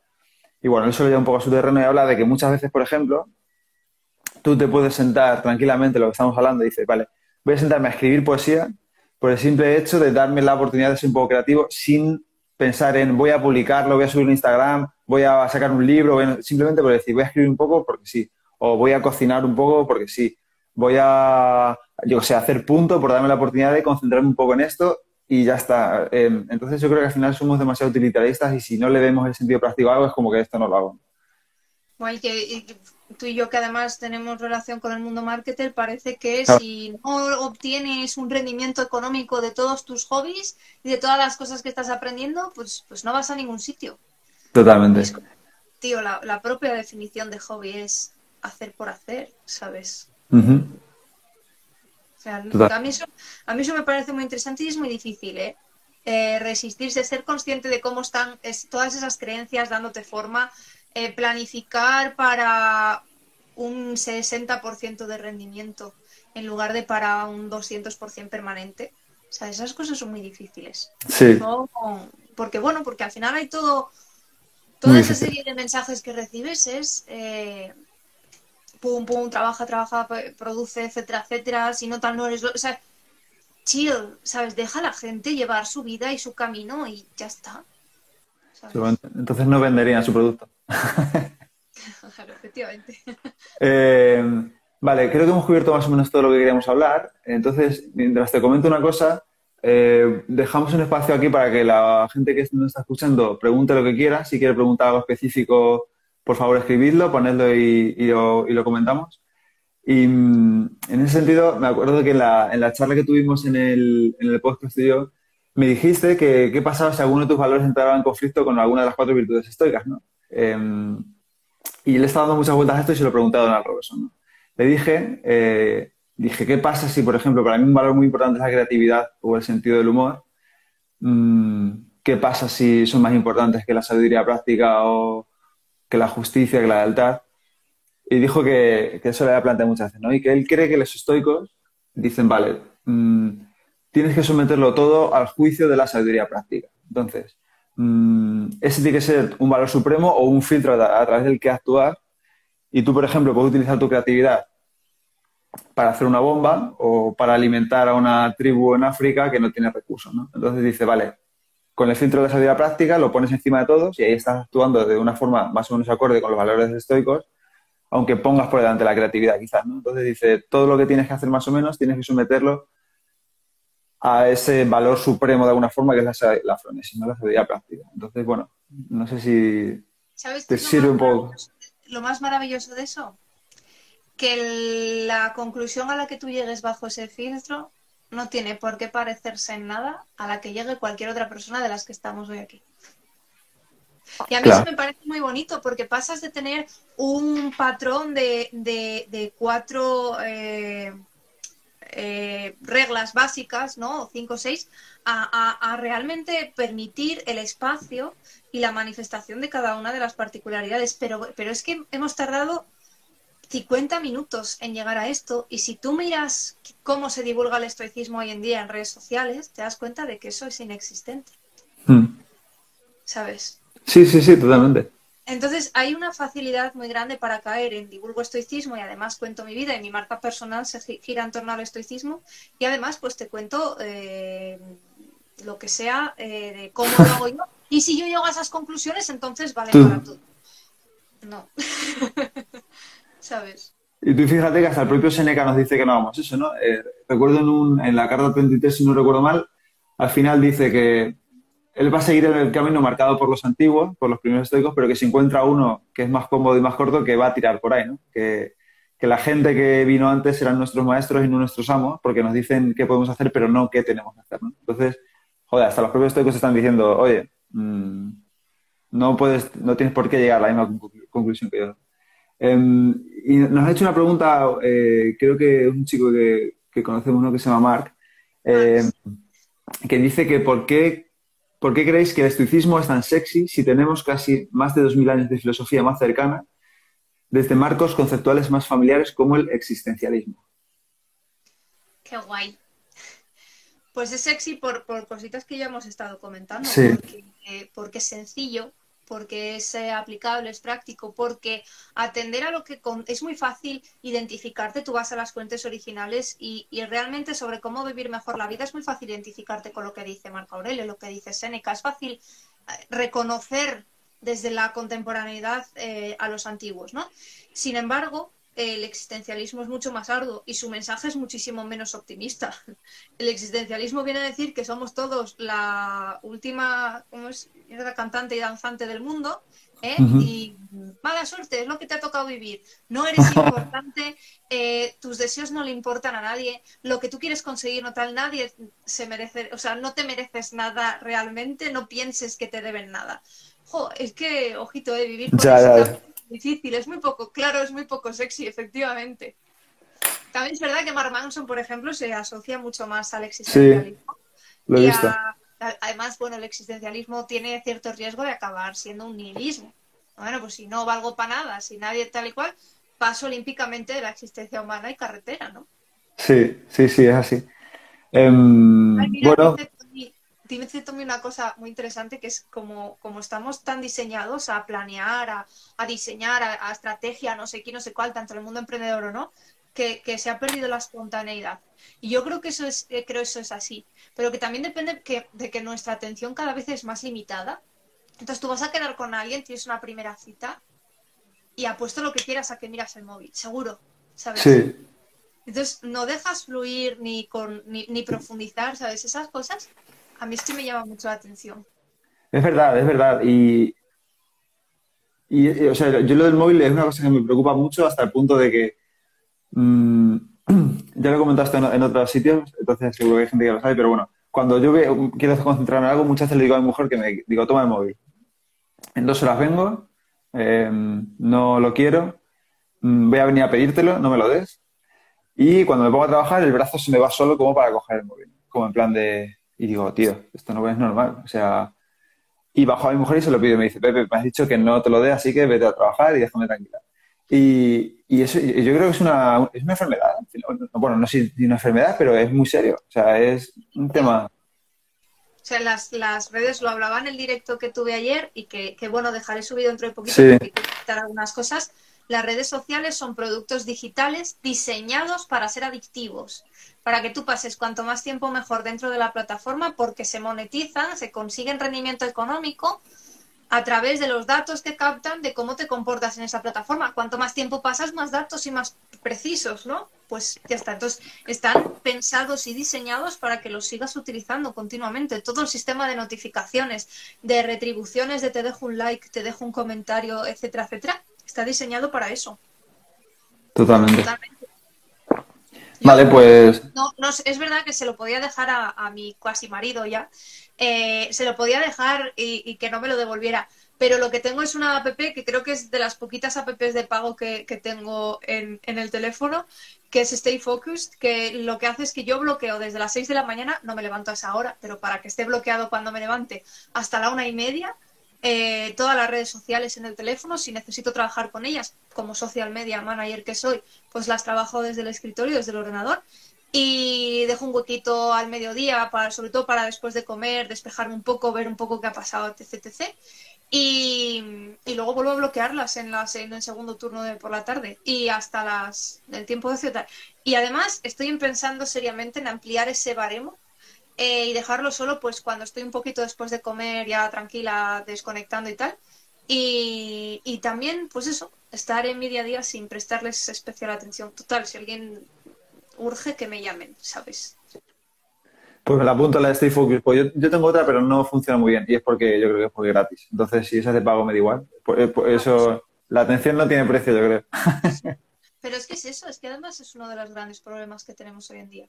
Y bueno, eso lo lleva un poco a su terreno y habla de que muchas veces, por ejemplo, tú te puedes sentar tranquilamente, lo que estamos hablando, y dices, vale, voy a sentarme a escribir poesía por el simple hecho de darme la oportunidad de ser un poco creativo sin pensar en voy a publicarlo, voy a subir un Instagram, voy a sacar un libro, simplemente por decir voy a escribir un poco porque sí, o voy a cocinar un poco porque sí, voy a, yo sé, hacer punto por darme la oportunidad de concentrarme un poco en esto y ya está. Em, entonces yo creo que al final somos demasiado utilitaristas y si no le vemos el sentido práctico a algo es como que esto no lo hago. Bueno, que, tú y yo que además tenemos relación con el mundo marketer, parece que si no obtienes un rendimiento económico de todos tus hobbies y de todas las cosas que estás aprendiendo, pues, pues no vas a ningún sitio. Totalmente. tío, la, propia definición de hobby es hacer por hacer, ¿sabes? O sea, a mí, eso, a mí eso me parece muy interesante y es muy difícil, ¿eh? eh resistirse, ser consciente de cómo están todas esas creencias dándote forma, eh, planificar para un 60% de rendimiento en lugar de para un 200% permanente, sea, esas cosas son muy difíciles. Sí. porque bueno, porque al final hay todo, toda esa serie de mensajes que recibes es eh, pum, pum, trabaja, trabaja, produce, etcétera, etcétera. Si no tal, no eres. O sea, chill, ¿sabes? Deja a la gente llevar su vida y su camino y ya está. Entonces no venderían su producto. Claro, efectivamente. Eh, vale, creo que hemos cubierto más o menos todo lo que queríamos hablar. Entonces, mientras te comento una cosa, eh, dejamos un espacio aquí para que la gente que nos está escuchando pregunte lo que quiera. Si quiere preguntar algo específico, por favor escribidlo, ponedlo y, lo, comentamos. Y mm, en ese sentido, me acuerdo que en la, charla que tuvimos en el, en el podcast me dijiste que qué pasaba si alguno de tus valores entraba en conflicto con alguna de las cuatro virtudes estoicas, ¿no? Em, y le estaba dando muchas vueltas a esto y se lo he preguntado a Donald Robertson. Le dije, eh, dije, ¿qué pasa si, por ejemplo, para mí un valor muy importante es la creatividad o el sentido del humor? Mm, ¿Qué pasa si son más importantes que la sabiduría práctica o que la justicia, que la lealtad? Y dijo que, eso le había planteado muchas veces, ¿no? Y que él cree que los estoicos dicen, vale, mm, tienes que someterlo todo al juicio de la sabiduría práctica. Entonces, mm, ese tiene que ser un valor supremo o un filtro a, través del que actuar. Y tú, por ejemplo, puedes utilizar tu creatividad para hacer una bomba o para alimentar a una tribu en África que no tiene recursos. ¿no? Entonces dice, vale, con el filtro de sabiduría práctica lo pones encima de todos y ahí estás actuando de una forma más o menos acorde con los valores estoicos, aunque pongas por delante la creatividad quizás. ¿no? Entonces dice, todo lo que tienes que hacer más o menos tienes que someterlo a ese valor supremo de alguna forma que es la, la no la sabiduría práctica. Entonces, bueno, no sé si te sirve un poco. Lo más maravilloso de eso, que la conclusión a la que tú llegues bajo ese filtro no tiene por qué parecerse en nada a la que llegue cualquier otra persona de las que estamos hoy aquí. Y a mí eso me parece muy bonito porque pasas de tener un patrón de, cuatro eh, eh, reglas básicas, ¿no? Cinco o seis, a, realmente permitir el espacio y la manifestación de cada una de las particularidades. Pero, pero es que hemos tardado 50 minutos en llegar a esto y si tú miras cómo se divulga el estoicismo hoy en día en redes sociales, te das cuenta de que eso es inexistente. Hmm. ¿Sabes? Sí, sí, sí, totalmente. Entonces hay una facilidad muy grande para caer en divulgo estoicismo y además cuento mi vida y mi marca personal se gira en torno al estoicismo y además pues te cuento eh, lo que sea eh, de cómo lo hago yo y si yo llego a esas conclusiones entonces vale para todo. No. ¿Sabes? Y tú fíjate que hasta el propio Seneca nos dice que no hagamos eso, ¿no? Eh, recuerdo en, un, en la carta 33, si no recuerdo mal, al final dice que él va a seguir en el camino marcado por los antiguos, por los primeros estoicos, pero que si encuentra uno que es más cómodo y más corto, que va a tirar por ahí, ¿no? Que, la gente que vino antes eran nuestros maestros y no nuestros amos, porque nos dicen qué podemos hacer, pero no qué tenemos que hacer, ¿no? Entonces, joder, hasta los propios estoicos están diciendo, oye, mm, no puedes, no tienes por qué llegar a la misma conclusión que yo. Em, y nos ha hecho una pregunta, eh, creo que un chico que, que conocemos, uno que se llama Mark, em, que dice que por qué ¿Por qué creéis que el estoicismo es tan sexy si tenemos casi más de 2.000 años de filosofía más cercana, desde marcos conceptuales más familiares como el existencialismo? Qué guay. Pues es sexy por, cositas que ya hemos estado comentando, porque, eh, porque es sencillo, porque es eh, aplicable, es práctico, porque atender a lo que es muy fácil identificarte, tú vas a las fuentes originales y, realmente sobre cómo vivir mejor la vida es muy fácil identificarte con lo que dice Marco Aurelio, lo que dice Séneca, es fácil eh, reconocer desde la contemporaneidad eh, a los antiguos, ¿no? Sin embargo, el existencialismo es mucho más arduo y su mensaje es muchísimo menos optimista. El existencialismo viene a decir que somos todos la última ¿cómo es? Cantante y danzante del mundo ¿eh? y mala suerte, es lo que te ha tocado vivir. No eres importante, eh, tus deseos no le importan a nadie, lo que tú quieres conseguir no tal, nadie se merece, o sea, no te mereces nada realmente, no pienses que te deben nada. es que, ojito, de vivir con difícil, es muy poco, claro, es muy poco sexy, efectivamente. También es verdad que Mark Manson, por ejemplo, se asocia mucho más al existencialismo. lo he visto. Además, bueno, el existencialismo tiene cierto riesgo de acabar siendo un nihilismo. Bueno, pues si no valgo para nada, si nadie tal y cual, paso olímpicamente de la existencia humana y carretera, ¿no? Sí, sí, sí, es así. Em, bueno, dime también una cosa muy interesante que es como, como estamos tan diseñados a planear, a, diseñar, a, estrategia, no sé qué, no sé cuál, tanto en el mundo emprendedor o no, que, se ha perdido la espontaneidad. Y yo creo que eso es, eh, creo eso es así, pero que también depende que, de que nuestra atención cada vez es más limitada. Entonces tú vas a quedar con alguien, tienes una primera cita y apuesto lo que quieras a que miras el móvil, seguro, ¿sabes? Sí. Entonces no dejas fluir ni, con, ni, ni profundizar, ¿sabes? Esas cosas a mí sí me llama mucho la atención. Es verdad, es verdad. Y, y, o sea, yo lo del móvil es una cosa que me preocupa mucho hasta el punto de que mm, ya lo comentaste en, en, otros sitios, entonces seguro que hay gente que lo sabe, pero bueno, cuando yo quiero concentrarme en algo, muchas veces le digo a mi mujer que me digo, toma el móvil. En dos horas vengo, em, no lo quiero, mm, voy a venir a pedírtelo, no me lo des. Y cuando me pongo a trabajar, el brazo se me va solo como para coger el móvil, como en plan de, y digo, tío, esto no es normal. O sea, y bajo a mi mujer y se lo pido. Me dice, Pepe, me has dicho que no te lo dé, así que vete a trabajar y déjame tranquila. Y, y eso yo creo que es una, es una enfermedad. Bueno, no sé si una enfermedad, pero es muy serio. O sea, es un tema... O sea, las, las redes lo hablaban en el directo que tuve ayer y que, que bueno, dejaré subido dentro de poquito sí. quitar algunas cosas. Las redes sociales son productos digitales diseñados para ser adictivos para que tú pases cuanto más tiempo mejor dentro de la plataforma porque se monetizan, se consiguen rendimiento económico a través de los datos que captan de cómo te comportas en esa plataforma. Cuanto más tiempo pasas, más datos y más precisos, ¿no? Pues ya está. Entonces, están pensados y diseñados para que los sigas utilizando continuamente. Todo el sistema de notificaciones, de retribuciones, de te dejo un like, te dejo un comentario, etcétera, etcétera, está diseñado para eso. Totalmente. Totalmente. Vale, pues. No, no, es verdad que se lo podía dejar a, mi cuasi marido ya. Eh, se lo podía dejar y, que no me lo devolviera. Pero lo que tengo es una app que creo que es de las poquitas apps de pago que, tengo en, en, el teléfono, que es Stay Focused, que lo que hace es que yo bloqueo desde las 6 de la mañana, no me levanto a esa hora, pero para que esté bloqueado cuando me levante, hasta la una y media, eh, todas las redes sociales en el teléfono. Si necesito trabajar con ellas, como social media manager que soy, pues las trabajo desde el escritorio, desde el ordenador. Y dejo un huequito al mediodía, para, sobre todo para después de comer, despejarme un poco, ver un poco qué ha pasado, etc. etc. Y, y, luego vuelvo a bloquearlas en, las, en el segundo turno por la tarde y hasta las del tiempo de ciudad. Y además estoy pensando seriamente en ampliar ese baremo eh, y dejarlo solo pues cuando estoy un poquito después de comer ya tranquila, desconectando y tal. Y, y también, pues eso, estar en mi día a día sin prestarles especial atención. Total, si alguien urge, que me llamen, ¿sabes? Pues me la apunto a la de Stay Focus. Pues yo, tengo otra, pero no funciona muy bien. Y es porque yo creo que es porque gratis. Entonces, si esa de pago me da igual. Pues, eh, pues eso, la atención no tiene precio, yo creo. Pero es que es eso, es que además es uno de los grandes problemas que tenemos hoy en día.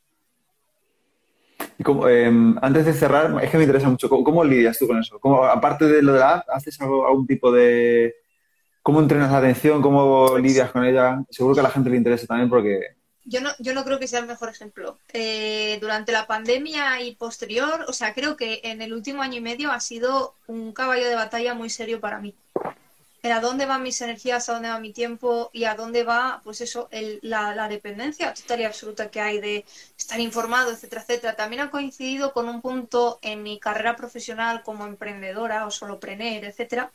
Em, antes de cerrar, es que me interesa mucho, ¿cómo, lidias tú con eso? ¿Cómo, aparte de lo de la app, ¿haces algo, algún tipo de... ¿Cómo entrenas la atención? ¿Cómo lidias con ella? Seguro que a la gente le interesa también porque... Yo no, yo no creo que sea el mejor ejemplo. Eh, durante la pandemia y posterior, o sea, creo que en el último año y medio ha sido un caballo de batalla muy serio para mí a dónde van mis energías, a dónde va mi tiempo y a dónde va, pues eso, la, dependencia total y absoluta que hay de estar informado, etcétera, etcétera. También ha coincidido con un punto en mi carrera profesional como emprendedora o solopreneur, etcétera,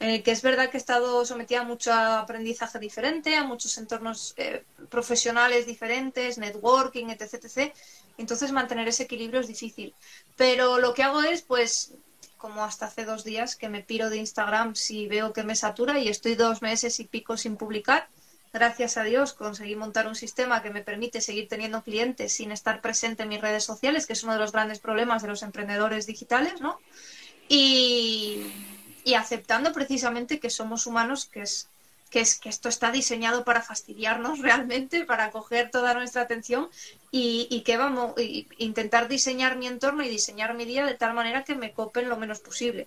en el que es verdad que he estado sometida a mucho aprendizaje diferente, a muchos entornos eh, profesionales diferentes, networking, etc, etc. Entonces mantener ese equilibrio es difícil. Pero lo que hago es, pues, como hasta hace dos días que me piro de Instagram si veo que me satura y estoy dos meses y pico sin publicar. Gracias a Dios conseguí montar un sistema que me permite seguir teniendo clientes sin estar presente en mis redes sociales, que es uno de los grandes problemas de los emprendedores digitales, ¿no? Y, y aceptando precisamente que somos humanos, que es que es que esto está diseñado para fastidiarnos realmente, para coger toda nuestra atención y, que vamos, a intentar diseñar mi entorno y diseñar mi día de tal manera que me copen lo menos posible.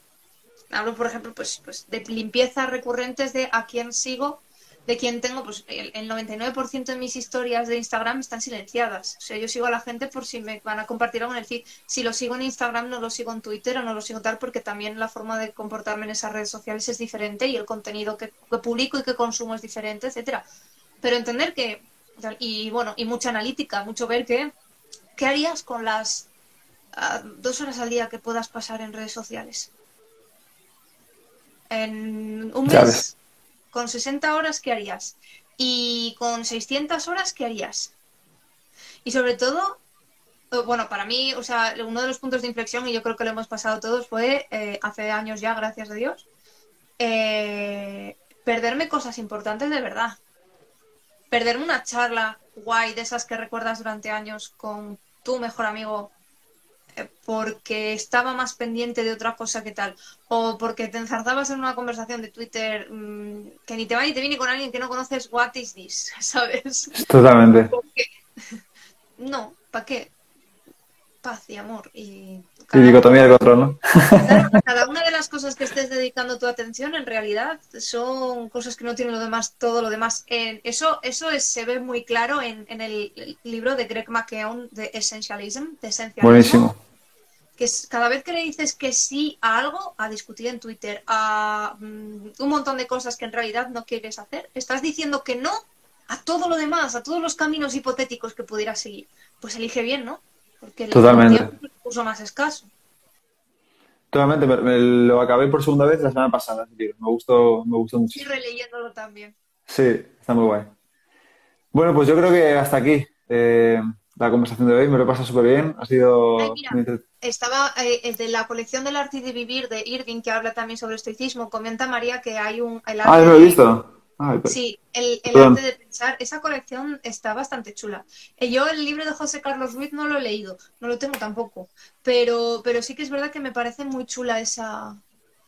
Hablo, por ejemplo, pues, pues de limpiezas recurrentes de a quién sigo de quien tengo, pues el, 99% de mis historias de Instagram están silenciadas. O sea, yo sigo a la gente por si me van a compartir algo en el feed. Si lo sigo en Instagram, no lo sigo en Twitter o no lo sigo tal, porque también la forma de comportarme en esas redes sociales es diferente y el contenido que, publico y que consumo es diferente, etcétera. Pero entender que, y bueno, y mucha analítica, mucho ver que ¿qué harías con las ah, dos horas al día que puedas pasar en redes sociales? En un mes. Con 60 horas, ¿qué harías? Y con 600 horas, ¿qué harías? Y sobre todo, eh, bueno, para mí, o sea, uno de los puntos de inflexión, y yo creo que lo hemos pasado todos, fue eh, hace años ya, gracias a Dios, eh, perderme cosas importantes de verdad. Perderme una charla guay de esas que recuerdas durante años con tu mejor amigo porque estaba más pendiente de otra cosa que tal, o porque te enzarzabas en una conversación de Twitter mm, que ni te va ni te viene con alguien que no conoces, what is this, ¿sabes? Totalmente. No, ¿para qué? Paz y amor. Y Y dicotomía del control, ¿no? cada- cada una de las cosas que estés dedicando tu atención en realidad son cosas que no tienen lo demás, todo lo demás. En- eso eso es- se ve muy claro en, en el, libro de Greg McKeown de Essentialism, de esencialismo. Buenísimo. que es, cada vez que le dices que sí a algo, a discutir en Twitter, a mm, un montón de cosas que en realidad no quieres hacer, estás diciendo que no a todo lo demás, a todos los caminos hipotéticos que pudieras seguir. Pues elige bien, ¿no? Porque el Totalmente. tiempo es el recurso más escaso. Totalmente. Me, me lo acabé por segunda vez la semana pasada. Me gustó, me gustó mucho. Y releyéndolo también. Sí, está muy guay. Bueno, pues yo creo que hasta aquí eh, la conversación de hoy. Me lo he pasado súper bien. Ha sido Ay, mira. Estaba eh, el de la colección del arte y de vivir de Irving, que habla también sobre estoicismo. Comenta María que hay un... El Ah, arte no lo he de- visto. Ay, per- Sí, el, el arte de pensar, esa colección está bastante chula. Eh, Yo el libro de José Carlos Ruiz no lo he leído, no lo tengo tampoco, pero, pero sí que es verdad que me parece muy chula esa,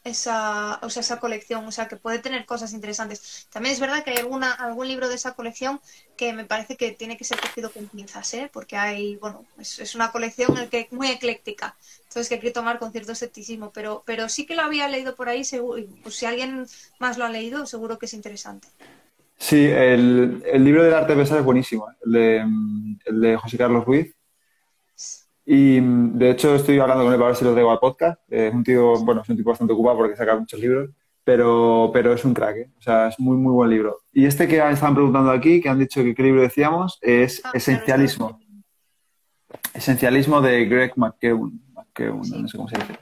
esa, o sea, esa colección, o sea, que puede tener cosas interesantes. También es verdad que hay alguna, algún libro de esa colección que me parece que tiene que ser cogido con pinzas, ¿eh? Porque hay, bueno, es, una colección el que, muy ecléctica, entonces que hay que tomar con cierto escepticismo, pero, pero sí que lo había leído por ahí, seguro, pues si alguien más lo ha leído, seguro que es interesante. Sí, el, el libro del arte de es buenísimo, el de, el de José Carlos Ruiz. Y mm, de hecho estoy hablando con él para ver si lo traigo al podcast. Es un tío, bueno, es un tipo bastante ocupado porque saca muchos libros, pero, pero es un crack, ¿eh? O sea, es muy, muy buen libro. Y este que estaban preguntando aquí, que han dicho que qué libro decíamos, es Ah, claro, Esencialismo. Esencialismo de Greg McKeown. McKeown, Sí. no sé cómo se dice.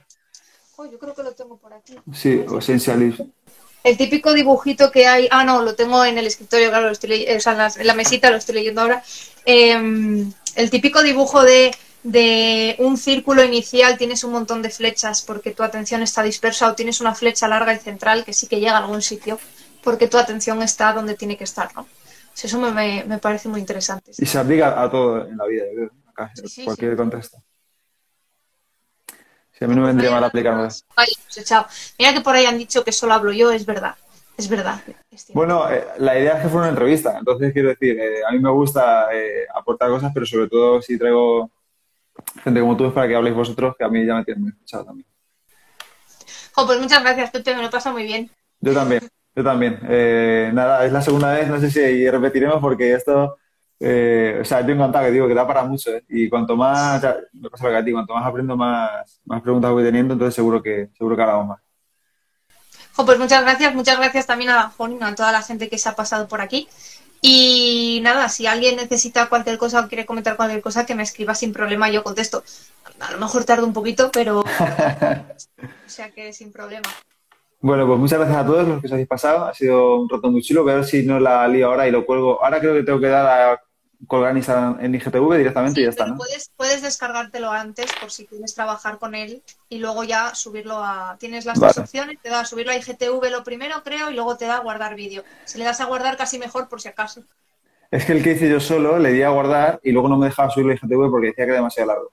Oh, yo creo que lo tengo por aquí. Sí, o Esencialismo. El típico dibujito que hay. Ah, no, lo tengo en el escritorio, claro, lo estoy ley- o sea, en, la mesita lo estoy leyendo ahora. Eh, el típico dibujo de, de un círculo inicial, tienes un montón de flechas porque tu atención está dispersa, o tienes una flecha larga y central que sí que llega a algún sitio porque tu atención está donde tiene que estar, ¿no? Eso me, me- parece muy interesante. Y se aplica a todo en la vida, yo creo, acá, Sí, cualquier sí. contexto. Sí, a mí no me vendría mal aplicarlo. Mira que por ahí han dicho que solo hablo yo, es verdad. Es verdad. Es cierto. Bueno, eh, la idea es que fuera una entrevista, entonces quiero decir, eh, a mí me gusta eh, aportar cosas, pero sobre todo si traigo gente como tú es para que habléis vosotros, que a mí ya me tienen muy escuchado también. Jo, pues muchas gracias, Pepe, me lo pasa muy bien. Yo también, yo también. Eh, nada, es la segunda vez, no sé si repetiremos porque esto, eh, o sea, yo encantado que digo que da para mucho, ¿eh? Y cuanto más, ya, me pasa lo que a ti, cuanto más aprendo, más, más preguntas voy teniendo, entonces seguro que, seguro que hablamos más. Jo, pues muchas gracias, muchas gracias también a Juan a toda la gente que se ha pasado por aquí. Y nada, si alguien necesita cualquier cosa o quiere comentar cualquier cosa, que me escriba sin problema, yo contesto. A lo mejor tardo un poquito, pero. o sea que sin problema. Bueno, pues muchas gracias a todos los que os habéis pasado. Ha sido un rato muy chulo. Voy a ver si no la lío ahora y lo cuelgo. Ahora creo que tengo que dar a colgar en, Instagram- en IGTV directamente y ya está, ¿no? puedes, puedes descargártelo antes por si quieres trabajar con él y luego ya subirlo a... Tienes las Vale. dos opciones, te da a subirlo a IGTV lo primero, creo, y luego te da a guardar vídeo. Si le das a guardar casi mejor por si acaso. Es que el que hice yo solo le di a guardar y luego no me dejaba subirlo a IGTV porque decía que era demasiado largo.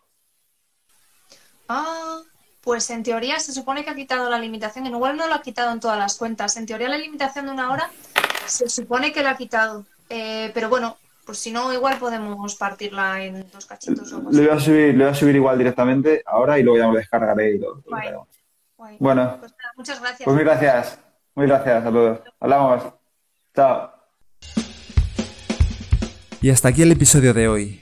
Ah, pues en teoría se supone que ha quitado la limitación, en igual no lo ha quitado en todas las cuentas. En teoría la limitación de una hora se supone que la ha quitado. Eh, pero bueno, si no, igual podemos partirla en dos cachitos o Le voy a subir, le voy a subir igual directamente ahora y luego ya me lo descargaré y lo, Guay. Guay. Bueno, Pues nada, muchas gracias. pues muy gracias. Muy gracias a todos. Hablamos. Chao. Y hasta aquí el episodio de hoy.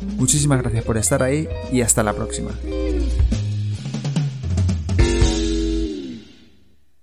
Muchísimas gracias por estar ahí y hasta la próxima.